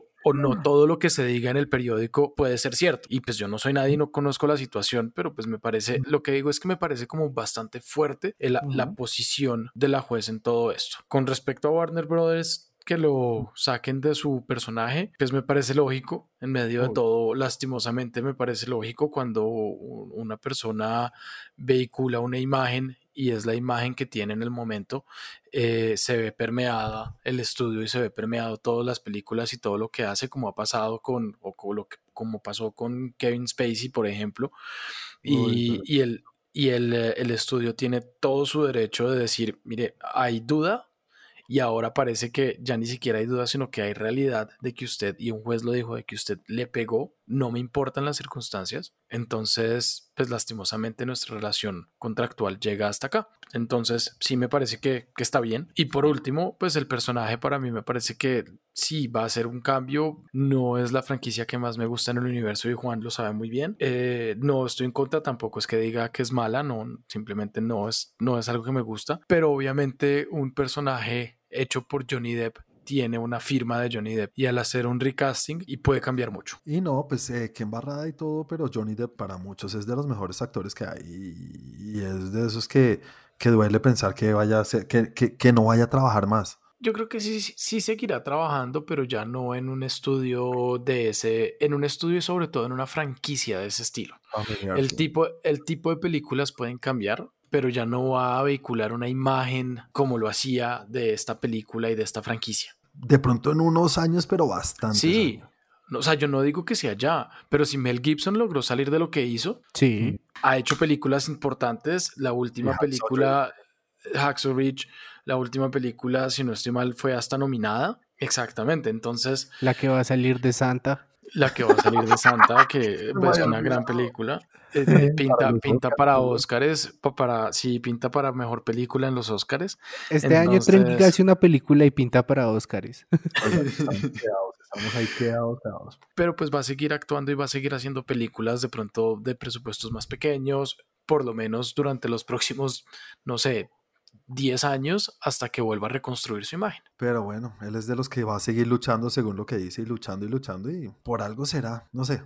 o- o no todo lo que se diga en el periódico puede ser cierto. Y pues yo no soy nadie y no conozco la situación, pero pues me parece, lo que digo es que me parece como bastante fuerte el- la posición de la juez en todo esto. Con respecto a Warner Brothers, que lo saquen de su personaje, pues me parece lógico, en medio de todo, lastimosamente me parece lógico cuando una persona vehicula una imagen y es la imagen que tiene en el momento, eh, se ve permeada el estudio y se ve permeado todas las películas y todo lo que hace, como ha pasado con, o con lo que, como pasó con Kevin Spacey, por ejemplo, y, y el, y el, eh, el estudio tiene todo su derecho de decir, mire, hay duda, y ahora parece que ya ni siquiera hay duda, sino que hay realidad de que usted, y un juez lo dijo, de que usted le pegó, no me importan las circunstancias. Entonces, pues lastimosamente nuestra relación contractual llega hasta acá. Entonces, sí me parece que, que está bien. Y por último, pues el personaje para mí me parece que sí va a ser un cambio. No es la franquicia que más me gusta en el universo y Juan lo sabe muy bien. Eh, no estoy en contra, tampoco es que diga que es mala, no, simplemente no es, no es algo que me gusta. Pero obviamente un personaje hecho por Johnny Depp tiene una firma de Johnny Depp y al hacer un recasting y puede cambiar mucho. Y no, pues eh, que embarrada y todo, pero Johnny Depp para muchos es de los mejores actores que hay y es de esos que, que duele pensar que vaya a ser, que, que, que no vaya a trabajar más. Yo creo que sí, sí seguirá trabajando, pero ya no en un estudio de ese, en un estudio y sobre todo en una franquicia de ese estilo. El tipo, el tipo de películas pueden cambiar, pero ya no va a vehicular una imagen como lo hacía de esta película y de esta franquicia. De pronto en unos años, pero bastante. Sí. o sea, yo no digo que sea ya, pero si Mel Gibson logró salir de lo que hizo, sí. ha hecho películas importantes. La última película, Hacksaw Ridge, la última película, si no estoy mal, fue hasta nominada. Exactamente, entonces... La que va a salir de Santa. La que va a salir de Santa, que es una gran película. Eh, pinta, pinta para Oscars, para, sí, pinta para mejor película en los Oscars. Este año Trending hace una película y pinta para Oscars. Estamos ahí quedados, quedados. Pero pues va a seguir actuando y va a seguir haciendo películas de pronto de presupuestos más pequeños, por lo menos durante los próximos, no sé, 10 años hasta que vuelva a reconstruir su imagen. Pero bueno, él es de los que va a seguir luchando según lo que dice y luchando y luchando y por algo será, no sé,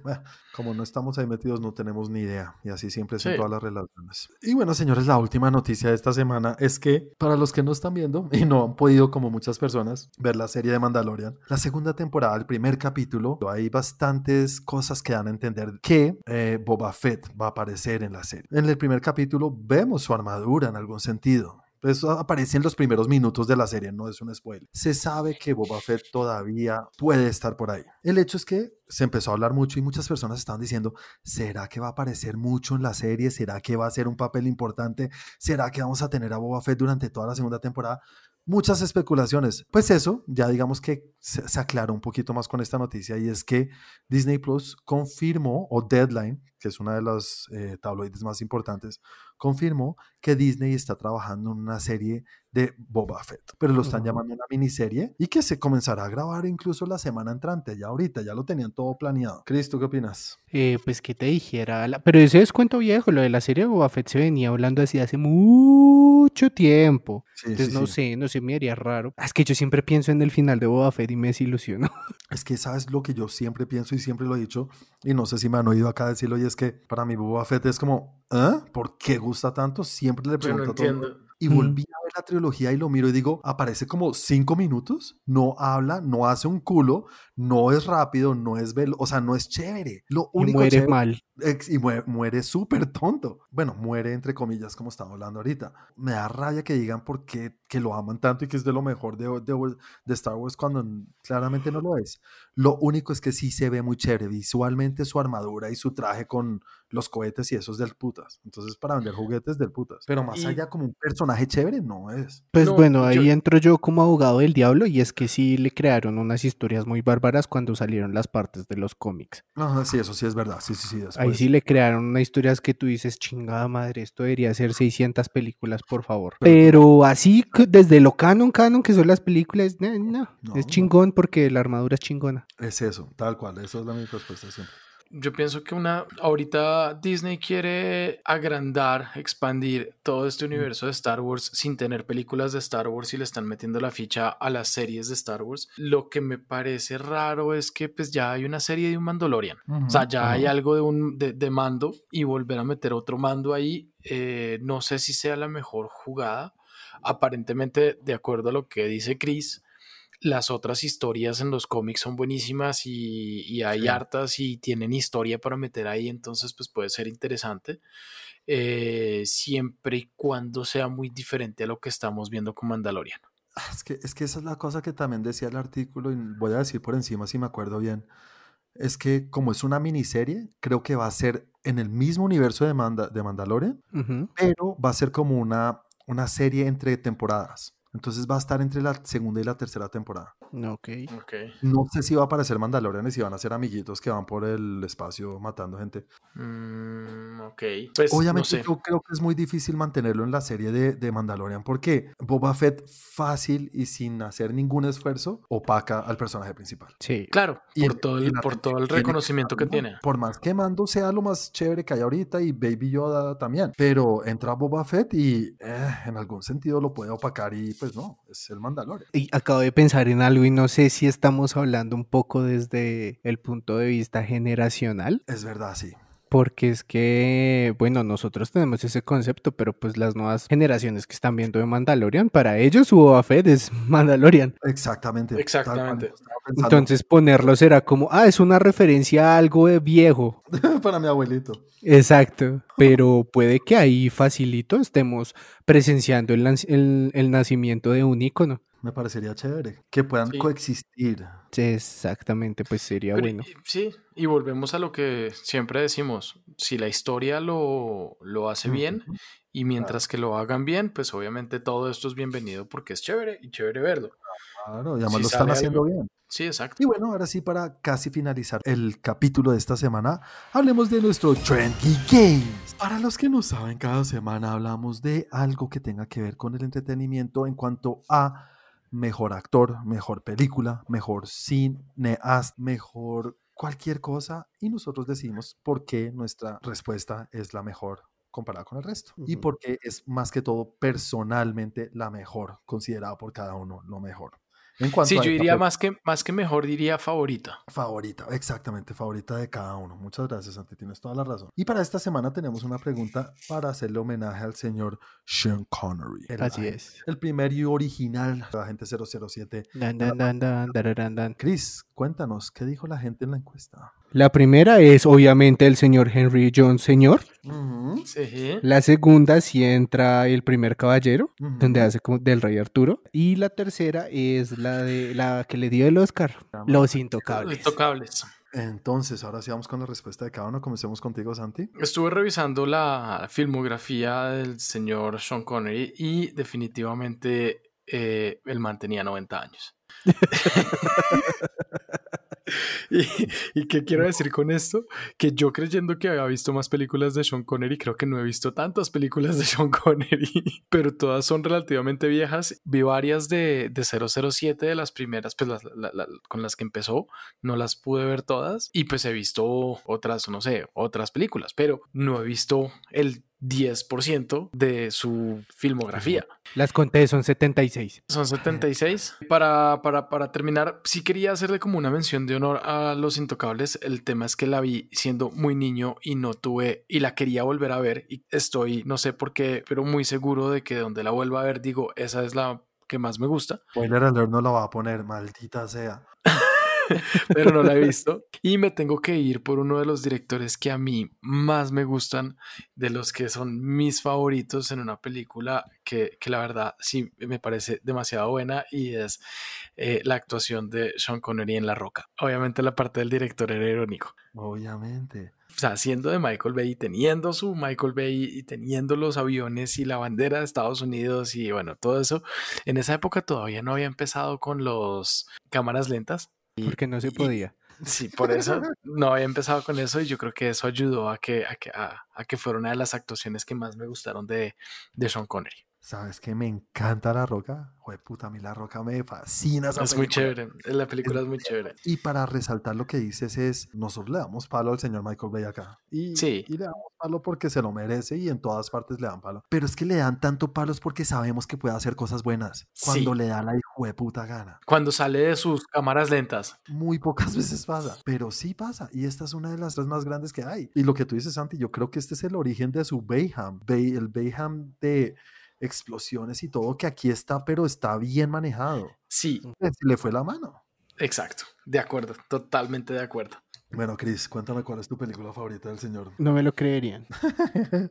como no estamos ahí metidos no tenemos ni idea y así siempre son todas las relaciones. Y bueno, señores, la última noticia de esta semana es que para los que no están viendo y no han podido como muchas personas ver la serie de Mandalorian, la segunda temporada, el primer capítulo, hay bastantes cosas que dan a entender que eh, Boba Fett va a aparecer en la serie. En el primer capítulo vemos su armadura en algún sentido eso aparece en los primeros minutos de la serie, no es un spoiler. Se sabe que Boba Fett todavía puede estar por ahí. El hecho es que se empezó a hablar mucho y muchas personas estaban diciendo, ¿será que va a aparecer mucho en la serie? ¿Será que va a ser un papel importante? ¿Será que vamos a tener a Boba Fett durante toda la segunda temporada? Muchas especulaciones. Pues eso, ya digamos que se, aclaró un poquito más con esta noticia y es que Disney Plus confirmó, o Deadline, que es una de las eh, tabloides más importantes, confirmó que Disney está trabajando en una serie de Boba Fett, pero lo están llamando una miniserie y que se comenzará a grabar incluso la semana entrante, ya ahorita, ya lo tenían todo planeado. Cris, ¿tú qué opinas? Eh, pues que te dijera, pero ese es cuento viejo, lo de la serie de Boba Fett se venía hablando así hace mucho tiempo, entonces no sé, no sé, me haría raro. Es que yo siempre pienso en el final de Boba Fett y me desilusiono. Es que sabes lo que yo siempre pienso y siempre lo he dicho, y no sé si me han oído acá decirlo, y es que para mí Boba Fett es como, ¿eh? ¿Por qué gusta tanto? Siempre le pregunto todo. Y volví a ver la trilogía y lo miro y digo, aparece como cinco minutos, no habla, no hace un culo, no es rápido, no es velo, o sea, no es chévere. Lo único y muere mal. y muere, súper tonto. Bueno, muere entre comillas, como estaba hablando ahorita. Me da rabia que digan por qué que lo aman tanto y que es de lo mejor de, de, de, Star Wars cuando claramente no lo es. Lo único es que sí se ve muy chévere visualmente su armadura y su traje con los cohetes y esos del putas. Entonces, para vender juguetes del putas. Pero más allá como un personaje chévere, no es. Pues bueno, ahí entro yo como abogado del diablo y es que sí le crearon unas historias muy bárbaras cuando salieron las partes de los cómics. Ajá, sí, eso sí es verdad. Sí, sí, sí. Ahí sí le crearon unas historias que tú dices, chingada madre, esto debería ser 600 películas, por favor. Pero así, desde lo canon, canon, que son las películas, no, no, es chingón porque la armadura es chingona. Es eso, tal cual, eso es la misma respuesta siempre. Yo pienso que una ahorita Disney quiere agrandar, expandir todo este universo de Star Wars sin tener películas de Star Wars y le están metiendo la ficha a las series de Star Wars. Lo que me parece raro es que pues ya hay una serie de un Mandalorian. o sea, ya hay algo de un de, mando y volver a meter otro mando ahí, eh, no sé si sea la mejor jugada. Aparentemente, de acuerdo a lo que dice Chris, las otras historias en los cómics son buenísimas y, hay hartas y tienen historia para meter ahí, entonces pues puede ser interesante. Eh, siempre y cuando sea muy diferente a lo que estamos viendo con Mandalorian. Ah, es que, es que esa es la cosa que también decía el artículo, y voy a decir por encima si me acuerdo bien. Es que como es una miniserie, creo que va a ser en el mismo universo de, de Mandalorian, pero va a ser como una, una serie entre temporadas. Entonces va a estar entre la segunda y la tercera temporada. Ok. Ok. No sé si va a aparecer Mandalorian y si van a ser amiguitos que van por el espacio matando gente. Mm, ok. Pues Obviamente no sé. yo creo que es muy difícil mantenerlo en la serie de, de Mandalorian porque Boba Fett fácil y sin hacer ningún esfuerzo opaca al personaje principal. Sí. Claro, Y- por todo el, la por gente todo el tiene reconocimiento que tiene. Por más que Mando sea lo más chévere que hay ahorita y Baby Yoda también. Pero entra Boba Fett y eh, en algún sentido lo puede opacar y pues no, es el Mandalorian. Y acabo de pensar en algo y no sé si estamos hablando un poco desde el punto de vista generacional, Es verdad, sí. Porque es que, bueno, nosotros tenemos ese concepto, pero pues las nuevas generaciones que están viendo de Mandalorian, para ellos su Boba Fett es Mandalorian. Exactamente. Exactamente. Entonces ponerlo será como, ah, es una referencia a algo de viejo. para mi abuelito. Exacto, pero puede que ahí facilito estemos presenciando el, el- el nacimiento de un ícono. Me parecería chévere que puedan Sí. coexistir. Exactamente, pues sería Pero, bueno. y- sí, y volvemos a lo que siempre decimos. Si la historia lo, lo hace bien y mientras que lo hagan bien, pues obviamente todo esto es bienvenido porque es chévere y chévere verlo. Claro, y además Si lo están haciendo algo- bien. Sí, exacto. Y bueno, ahora sí, para casi finalizar el capítulo de esta semana, hablemos de nuestro Trendy Games. Para los que no saben, cada semana hablamos de algo que tenga que ver con el entretenimiento en cuanto a mejor actor, mejor película, mejor cineasta, mejor cualquier cosa. Y nosotros decimos por qué nuestra respuesta es la mejor comparada con el resto. Y Ujú. por qué es más que todo personalmente la mejor, considerada por cada uno lo mejor. En cuanto Sí, a yo diría más que, más que mejor, diría favorita. Favorita, exactamente, favorita de cada uno. Muchas gracias, Santi, tienes toda la razón. Y para esta semana tenemos una pregunta para hacerle homenaje al señor Sean Connery. El, Así es. El primer y original agente 007. Dan, dan, dan, dan, dan. Chris, cuéntanos, ¿qué dijo la gente en la encuesta? La primera es obviamente el señor Henry John Señor. Sí. La segunda sí entra el primer caballero, donde hace como del rey Arturo. Y la tercera es la de la que le dio el Oscar, Los Intocables. Intocables. Entonces, ahora sí vamos con la respuesta de cada uno. Comencemos contigo, Santi. Estuve revisando la filmografía del señor Sean Connery y definitivamente eh, el man tenía 90 años. ¿Y, ¿Y qué quiero decir con esto? Que yo creyendo que había visto más películas de Sean Connery, creo que no he visto tantas películas de Sean Connery, pero todas son relativamente viejas. Vi varias de, de 007 de las primeras, pues las- la- la- con las que empezó, no las pude ver todas y pues he visto otras, no sé, otras películas, pero no he visto el 10% de su filmografía. Las conté, son 76. Son 76. Para, para, para terminar, sí quería hacerle como una mención de honor a Los Intocables. El tema es que la vi siendo muy niño y no tuve, y la quería volver a ver. Y estoy, no sé por qué, pero muy seguro de que donde la vuelva a ver, digo, esa es la que más me gusta, Spoiler alert no la va a poner, maldita sea. pero no la he visto. Y me tengo que ir por uno de los directores que a mí más me gustan, de los que son mis favoritos en una película que, que la verdad sí me parece demasiado buena y es eh, la actuación de Sean Connery en La Roca. Obviamente la parte del director era irónico. Obviamente. O sea, siendo de Michael Bay, y teniendo su Michael Bay y teniendo los aviones y la bandera de Estados Unidos y bueno, todo eso, en esa época todavía no había empezado con los cámaras lentas. Porque no se y- podía. Sí, por eso no había empezado con eso y yo creo que eso ayudó a que, a que, a, a que fuera una de las actuaciones que más me gustaron de, de Sean Connery. ¿Sabes qué? Me encanta La Roca. Joder, puta, a mí La Roca me fascina esa Es muy chévere, la película es muy chévere. Y para resaltar lo que dices es, nosotros le damos palo al señor Michael Bay acá. Y, Sí. y le damos palo porque se lo merece y en todas partes le dan palo. Pero es que le dan tanto palos porque sabemos que puede hacer cosas buenas. Cuando Sí. le da la hijo de puta gana. Cuando sale de sus cámaras lentas, Muy pocas veces pasa, pero sí pasa. Y esta es una de las tres más grandes que hay. Y lo que tú dices, Santi, yo creo que este es el origen de su Bayham. Bay, el Bayham de explosiones y todo que aquí está, pero está bien manejado. sí, Se le fue la mano. exacto, de acuerdo, totalmente de acuerdo. Bueno, Chris, cuéntame cuál es tu película favorita del señor. No me lo creerían.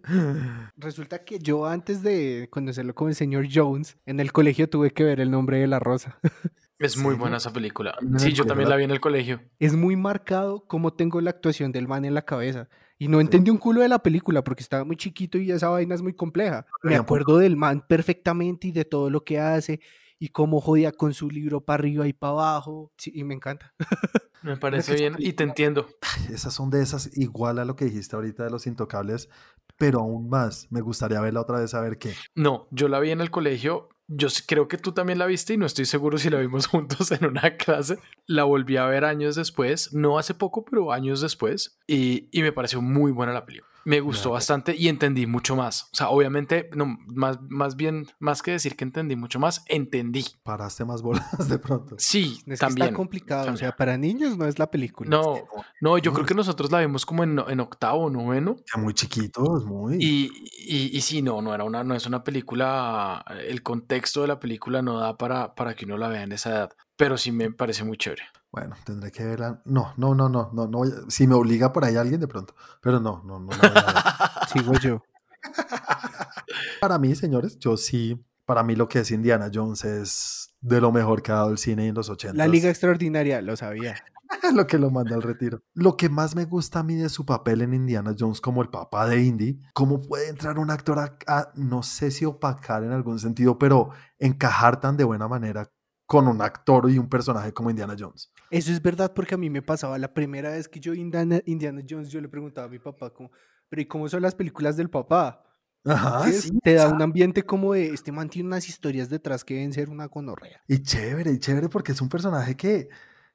Resulta que yo antes de conocerlo como el señor Jones, en el colegio tuve que ver el nombre de la rosa. Es muy buena esa película. Sí, yo también la vi en el colegio. Es muy marcado como tengo la actuación del man en la cabeza. Y no entendí un culo de la película porque estaba muy chiquito y esa vaina es muy compleja. Me acuerdo del man perfectamente y de todo lo que hace y cómo jodía con su libro para arriba y para abajo. Sí, y me encanta. Me parece bien y te entiendo. Esas son de esas, igual a lo que dijiste ahorita de los intocables, pero aún más. Me gustaría verla otra vez a ver qué. No, yo la vi en el colegio. Yo creo que tú también la viste y no estoy seguro si la vimos juntos en una clase. La volví a ver años después, no hace poco, pero años después, y, y me pareció muy buena la película. Me gustó bastante y entendí mucho más. O sea, obviamente, no, más, más bien, más que decir que entendí mucho más, entendí. Paraste más bolas de pronto. Sí, Es también. está complicado. O sea, para niños no es la película. No, no, yo No, creo que nosotros la vimos como en, en octavo, noveno. Que muy chiquitos, muy. Y, y, y sí, no, no era una, no es una película, el contexto de la película no da para, para que uno la vea en esa edad, pero sí me parece muy chévere. Bueno, tendré que verla. No, no, no, no, no, no. Si me obliga por ahí alguien de pronto. Pero no, no, no. la. Sigo yo. para mí, señores, yo sí. Para mí lo que es Indiana Jones es de lo mejor que ha dado el cine en los 80. La Liga Extraordinaria, lo sabía. lo que lo manda al retiro. Lo que más me gusta a mí de su papel en Indiana Jones como el papá de Indy, cómo puede entrar un actor a, a- no sé si opacar en algún sentido, pero encajar tan de buena manera con un actor y un personaje como Indiana Jones. Eso es verdad porque a mí me pasaba la primera vez que yo Indiana, Indiana Jones, yo le preguntaba a mi papá como, pero ¿y cómo son las películas del papá? Ajá, ¿Sí? Te da un ambiente como de, este man tiene unas historias detrás que deben ser una gonorrea. Y chévere, y chévere porque es un personaje que,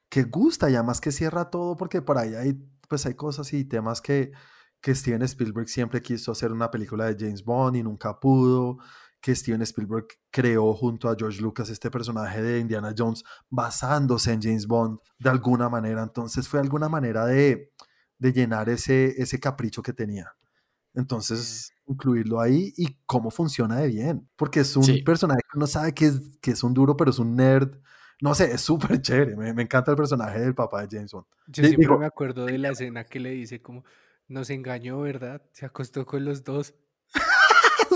que gusta y además que cierra todo porque por ahí hay, pues hay cosas y temas que, que Steven Spielberg siempre quiso hacer una película de James Bond y nunca pudo, que Steven Spielberg creó junto a George Lucas este personaje de Indiana Jones basándose en James Bond de alguna manera. Entonces fue alguna manera de, de llenar ese, ese capricho que tenía. Entonces, incluirlo ahí y cómo funciona de bien. Porque es un Sí. personaje que uno sabe que es, que es un duro, pero es un nerd. No sé, es súper chévere. Me, me encanta el personaje del papá de James Bond. Yo siempre digo- me acuerdo de la escena que le dice como, nos engañó, ¿verdad? Se acostó con los dos.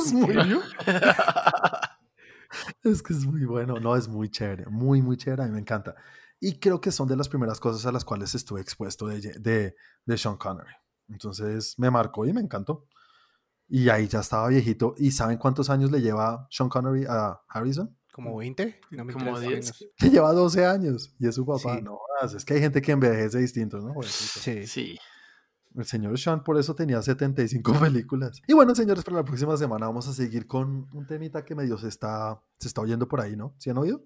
Es muy Es que es muy bueno, no, es muy chévere, muy, muy chévere, a mí me encanta. Y creo que son de las primeras cosas a las cuales estuve expuesto de, de, de Sean Connery. Entonces me marcó y me encantó. Y ahí ya estaba viejito. ¿Y saben cuántos años le lleva Sean Connery a Harrison? ¿Como 20? No me Como 10. Le lleva 12 años y es su papá. Sí. No, es que hay gente que envejece distinto, ¿no? Jovencito. Sí. Sí. El señor Sean por eso tenía 75 películas. Y bueno, señores, para la próxima semana vamos a seguir con un temita que medio se está, se está oyendo por ahí, ¿no? ¿Sí han oído?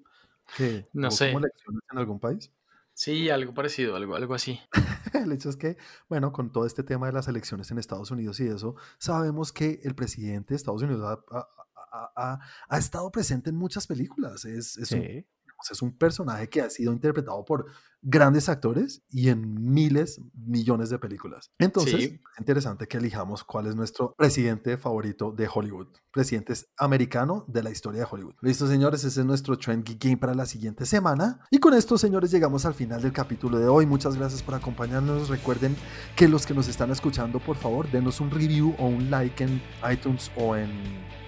Que No sé. como elecciones en algún país. Sí, algo parecido, algo, algo así. El hecho es que, bueno, con todo este tema de las elecciones en Estados Unidos y eso, sabemos que el presidente de Estados Unidos ha, ha- ha- ha- ha estado presente en muchas películas. Es, es un Sí. Pues, es un personaje que ha sido interpretado por grandes actores y en miles, millones de películas. Entonces, Sí. es interesante que elijamos cuál es nuestro presidente favorito de Hollywood. Presidente americano de la historia de Hollywood. Listo, señores, ese es nuestro Trend Geek Game para la siguiente semana. Y con esto, señores, llegamos al final del capítulo de hoy. Muchas gracias por acompañarnos. Recuerden que los que nos están escuchando, por favor, denos un review o un like en iTunes o en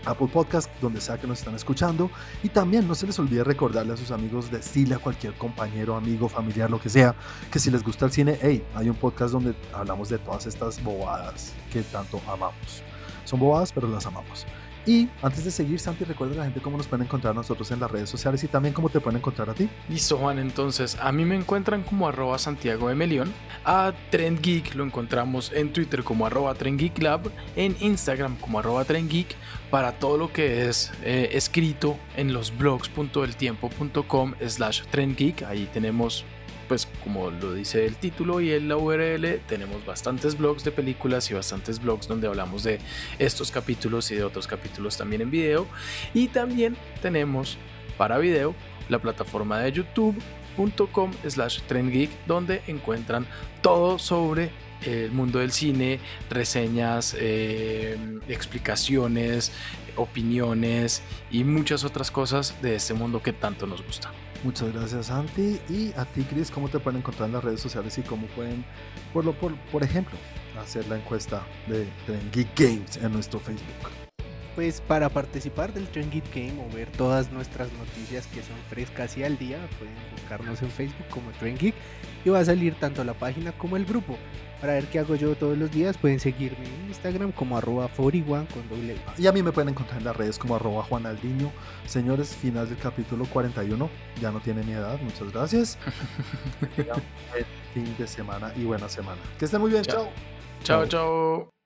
Apple Podcast, donde sea que nos están escuchando. Y también no se les olvide recordarle a sus amigos, decirle a cualquier compañero, amigo, familiar, lo que sea, que si les gusta el cine, hay un podcast donde hablamos de todas estas bobadas que tanto amamos. Son bobadas, pero las amamos. Y antes de seguir, Santi, recuerda a la gente cómo nos pueden encontrar nosotros en las redes sociales y también cómo te pueden encontrar a ti. Listo, Juan. Entonces, a mí me encuentran como arroba Santiago de Melión. A Trend Geek lo encontramos en Twitter como arroba Trend Geek Lab. En Instagram como arroba Trend Geek. Para todo lo que es eh, escrito en los blogs.eltiempo.com slash Trend Geek. Ahí tenemos, pues como lo dice el título y en la URL, tenemos bastantes blogs de películas y bastantes blogs donde hablamos de estos capítulos y de otros capítulos también en video. Y también tenemos para video la plataforma de youtube.com slash trendgeek donde encuentran todo sobre el mundo del cine, reseñas, eh, explicaciones, opiniones y muchas otras cosas de este mundo que tanto nos gusta. Muchas gracias, Santi. Y a ti, Chris, ¿cómo te pueden encontrar en las redes sociales y cómo pueden, por, lo, por, por ejemplo, hacer la encuesta de, de Geek Games en nuestro Facebook? pues para participar del Trend Geek Game o ver todas nuestras noticias que son frescas y al día, pueden buscarnos en Facebook como Trend Geek y va a salir tanto la página como el grupo. Para ver qué hago yo todos los días, pueden seguirme en Instagram como arroba 41 con doble Y a mí me pueden encontrar en las redes como arroba juanaldiño. Señores, final del capítulo 41. Ya no tiene ni edad, muchas gracias. fin de semana y buena semana. Que estén muy bien, chao. Chao, chao.